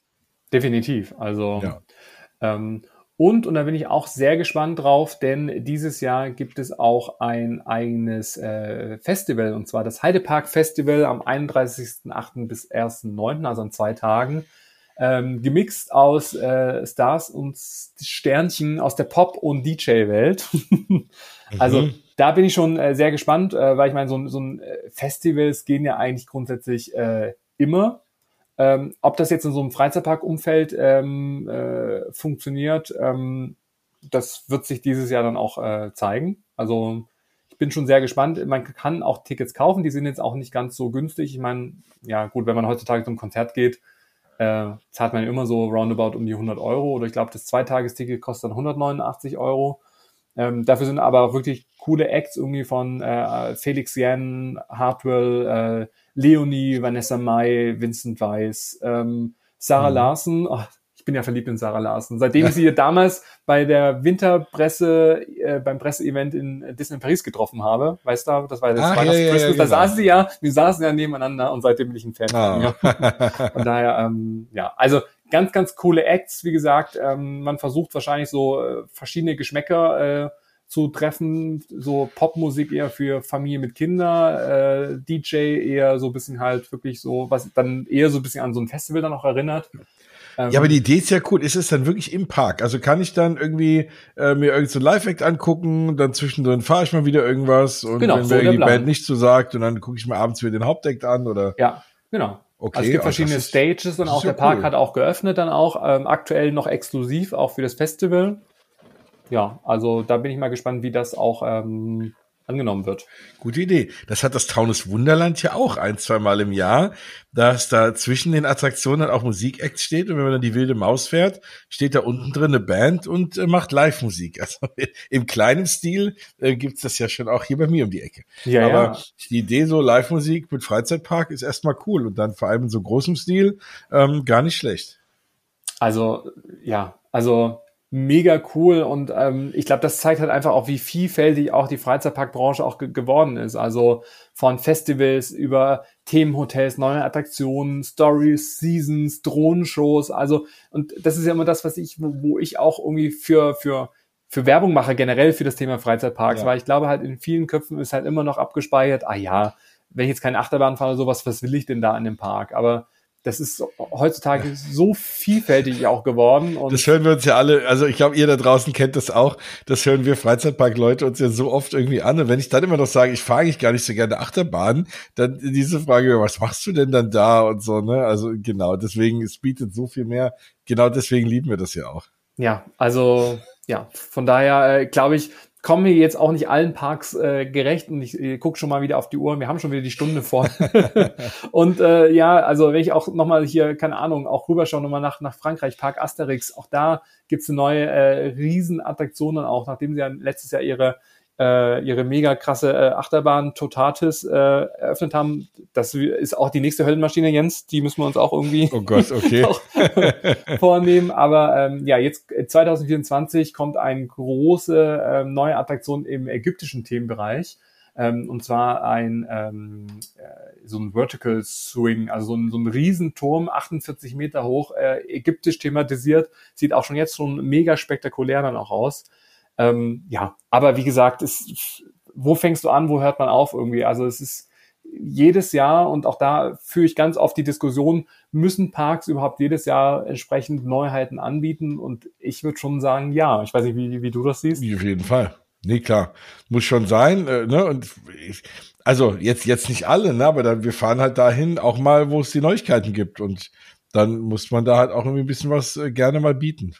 Definitiv. Also ja. ähm, und, und da bin ich auch sehr gespannt drauf, denn dieses Jahr gibt es auch ein eigenes äh, Festival, und zwar das Heidepark Festival am 31.8. bis 1.9., also an zwei Tagen. Ähm, gemixt aus äh, Stars und Sternchen aus der Pop- und DJ-Welt. also mhm. Da bin ich schon äh, sehr gespannt, äh, weil ich meine, so, so ein äh, Festivals gehen ja eigentlich grundsätzlich äh, immer ähm, ob das jetzt in so einem Freizeitpark-Umfeld ähm, äh, funktioniert, ähm, das wird sich dieses Jahr dann auch äh, zeigen. Also ich bin schon sehr gespannt. Man kann auch Tickets kaufen, die sind jetzt auch nicht ganz so günstig. Ich meine, ja gut, wenn man heutzutage zum Konzert geht, äh, zahlt man immer so roundabout um die 100 Euro oder ich glaube, das Zweitagesticket kostet dann 189 Euro. Ähm, dafür sind aber auch wirklich coole Acts irgendwie von äh, Felix Yen, Hartwell, äh, Leonie, Vanessa Mai, Vincent Weiss, ähm, Sarah mhm. Larsen. Oh, ich bin ja verliebt in Sarah Larsen. Seitdem sie damals bei der Winterpresse, äh, beim Presseevent in Disney Paris getroffen habe, weißt du, das war das Ach, ja, ja, ja, da genau. saßen sie ja, wir saßen ja nebeneinander und seitdem bin ich ein Fan oh. von Von daher, ähm, ja, also ganz, ganz coole Acts, wie gesagt. Ähm, man versucht wahrscheinlich so äh, verschiedene Geschmäcker äh, zu treffen, so Popmusik eher für Familie mit Kinder, äh, DJ eher so ein bisschen halt wirklich so, was dann eher so ein bisschen an so ein Festival dann auch erinnert. Ähm, ja, aber die Idee ist ja cool. Ist es dann wirklich im Park? Also kann ich dann irgendwie äh, mir irgendein so Live-Act angucken, dann zwischendrin fahre ich mal wieder irgendwas und genau, wenn so mir die Band nicht so sagt und dann gucke ich mir abends wieder den Hauptact an oder? Ja, genau. Okay, also es gibt verschiedene ist, Stages und auch der Park cool. hat auch geöffnet dann auch, ähm, aktuell noch exklusiv auch für das Festival ja, also da bin ich mal gespannt, wie das auch ähm, angenommen wird. Gute Idee. Das hat das Taunus Wunderland ja auch ein, zwei Mal im Jahr, dass da zwischen den Attraktionen auch Musikacts steht und wenn man dann die wilde Maus fährt, steht da unten drin eine Band und äh, macht Live-Musik. Also im kleinen Stil äh, gibt's das ja schon auch hier bei mir um die Ecke. Ja, Aber ja. die Idee so Live-Musik mit Freizeitpark ist erstmal cool und dann vor allem in so großem Stil ähm, gar nicht schlecht. Also ja, also mega cool und ähm, ich glaube, das zeigt halt einfach auch, wie vielfältig auch die Freizeitparkbranche auch ge geworden ist. Also von Festivals über Themenhotels, neue Attraktionen, Stories, Seasons, Drohnenshows. Also und das ist ja immer das, was ich, wo, wo ich auch irgendwie für für für Werbung mache generell für das Thema Freizeitparks, ja. weil ich glaube halt in vielen Köpfen ist halt immer noch abgespeichert. Ah ja, wenn ich jetzt keine Achterbahn fahre oder sowas, was will ich denn da in dem Park? Aber das ist heutzutage so vielfältig auch geworden. Und das hören wir uns ja alle, also ich glaube, ihr da draußen kennt das auch. Das hören wir Freizeitpark-Leute uns ja so oft irgendwie an. Und wenn ich dann immer noch sage, ich fahre eigentlich gar nicht so gerne Achterbahn, dann diese Frage, was machst du denn dann da und so, ne? Also genau, deswegen, es bietet so viel mehr. Genau deswegen lieben wir das ja auch. Ja, also ja, von daher äh, glaube ich, kommen wir jetzt auch nicht allen Parks äh, gerecht und ich äh, gucke schon mal wieder auf die Uhr. Wir haben schon wieder die Stunde voll. und äh, ja, also wenn ich auch nochmal hier, keine Ahnung, auch rüberschaue nochmal nach, nach Frankreich, Park Asterix, auch da gibt's eine neue äh, Riesenattraktion auch, nachdem sie ja letztes Jahr ihre äh, ihre mega krasse äh, Achterbahn Totatis äh, eröffnet haben. Das ist auch die nächste Höllenmaschine, Jens. Die müssen wir uns auch irgendwie oh Gott, okay. vornehmen. Aber ähm, ja, jetzt 2024 kommt eine große äh, neue Attraktion im ägyptischen Themenbereich. Ähm, und zwar ein ähm, äh, so ein Vertical Swing, also so ein, so ein Riesenturm, 48 Meter hoch, äh, ägyptisch thematisiert, sieht auch schon jetzt schon mega spektakulär dann auch aus. Ähm, ja, aber wie gesagt, ist, wo fängst du an, wo hört man auf irgendwie? Also es ist jedes Jahr und auch da führe ich ganz oft die Diskussion, müssen Parks überhaupt jedes Jahr entsprechend Neuheiten anbieten? Und ich würde schon sagen, ja. Ich weiß nicht, wie, wie du das siehst. Auf jeden Fall. Nee, klar. Muss schon sein. Äh, ne? Und ich, also jetzt, jetzt nicht alle, ne? aber dann, wir fahren halt dahin, auch mal, wo es die Neuigkeiten gibt. Und dann muss man da halt auch irgendwie ein bisschen was äh, gerne mal bieten.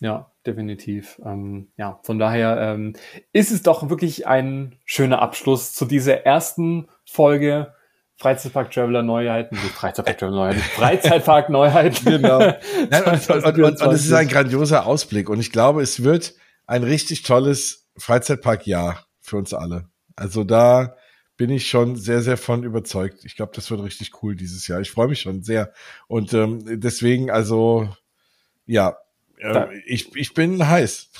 Ja, definitiv. Ähm, ja, von daher ähm, ist es doch wirklich ein schöner Abschluss zu dieser ersten Folge Freizeitpark Traveler Neuheiten, Freizeitpark Traveler Neuheiten, Freizeitpark Neuheiten. genau. Nein, und, und, und, und es ist ein grandioser Ausblick und ich glaube, es wird ein richtig tolles Freizeitpark-Jahr für uns alle. Also da bin ich schon sehr, sehr von überzeugt. Ich glaube, das wird richtig cool dieses Jahr. Ich freue mich schon sehr. Und ähm, deswegen, also, ja, äh, ich, ich bin heiß.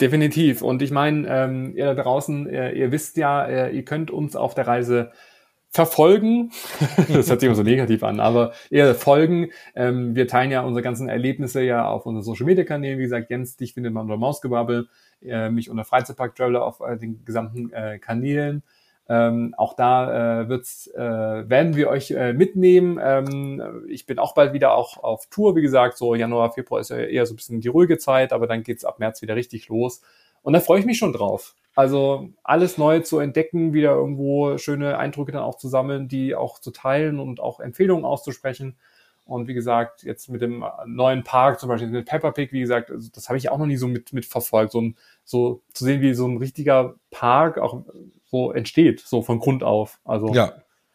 Definitiv. Und ich meine, ähm, ihr da draußen, ihr, ihr wisst ja, äh, ihr könnt uns auf der Reise verfolgen. das hört sich immer so negativ an, aber eher folgen. Ähm, wir teilen ja unsere ganzen Erlebnisse ja auf unseren Social Media Kanälen. Wie gesagt, Jens, dich findet man unter Mausgebabbel, äh, mich unter Freizeitpark Traveler auf äh, den gesamten äh, Kanälen. Ähm, auch da äh, wird's, äh, werden wir euch äh, mitnehmen. Ähm, ich bin auch bald wieder auch auf Tour. Wie gesagt, so Januar, Februar ist ja eher so ein bisschen die ruhige Zeit, aber dann geht's ab März wieder richtig los. Und da freue ich mich schon drauf. Also alles neu zu entdecken, wieder irgendwo schöne Eindrücke dann auch zu sammeln, die auch zu teilen und auch Empfehlungen auszusprechen. Und wie gesagt, jetzt mit dem neuen Park, zum Beispiel mit Peppa Pig, wie gesagt, also das habe ich auch noch nie so mit, mit verfolgt, so, ein, so zu sehen, wie so ein richtiger Park auch so entsteht, so von Grund auf. Also, ja.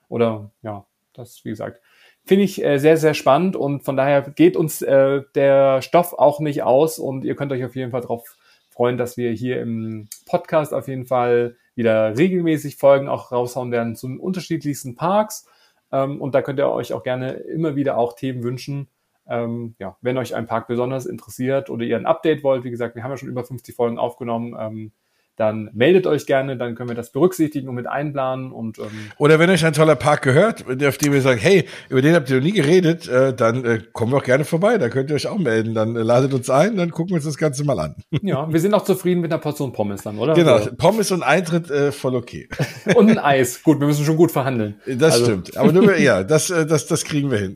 oder ja, das, wie gesagt, finde ich äh, sehr, sehr spannend und von daher geht uns äh, der Stoff auch nicht aus und ihr könnt euch auf jeden Fall darauf freuen, dass wir hier im Podcast auf jeden Fall wieder regelmäßig Folgen auch raushauen werden zu den unterschiedlichsten Parks ähm, und da könnt ihr euch auch gerne immer wieder auch Themen wünschen. Ähm, ja, wenn euch ein Park besonders interessiert oder ihr ein Update wollt, wie gesagt, wir haben ja schon über 50 Folgen aufgenommen. Ähm, dann meldet euch gerne, dann können wir das berücksichtigen und mit einplanen und ähm, oder wenn euch ein toller Park gehört, auf dem ihr sagt, hey, über den habt ihr noch nie geredet, äh, dann äh, kommen wir auch gerne vorbei, da könnt ihr euch auch melden, dann äh, ladet uns ein, dann gucken wir uns das Ganze mal an. Ja, wir sind auch zufrieden mit einer Portion Pommes dann, oder? Genau, also, Pommes und Eintritt äh, voll okay. und ein Eis, gut, wir müssen schon gut verhandeln. Das also. stimmt, aber nur ja, das äh, das das kriegen wir hin.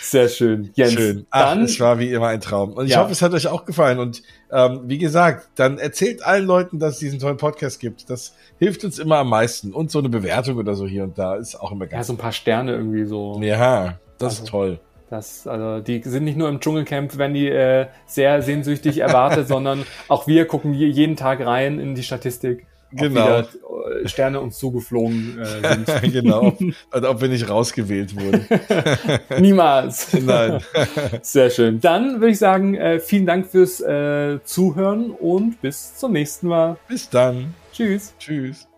Sehr schön, Jens. Schön. Ach, dann, es war wie immer ein Traum und ich ja. hoffe, es hat euch auch gefallen und ähm, wie gesagt, dann erzählt allen Leuten, dass es diesen tollen Podcast gibt. Das hilft uns immer am meisten. Und so eine Bewertung oder so hier und da ist auch immer geil. Ja, so ein paar Sterne irgendwie so. Ja, das also, ist toll. Das, also die sind nicht nur im Dschungelcamp, wenn die äh, sehr sehnsüchtig erwartet, sondern auch wir gucken jeden Tag rein in die Statistik genau. Äh, Sterne uns zugeflogen äh, sind. genau, als ob wir nicht rausgewählt wurden. Niemals. Nein. Sehr schön. Dann würde ich sagen, äh, vielen Dank fürs äh, Zuhören und bis zum nächsten Mal. Bis dann. Tschüss. Tschüss.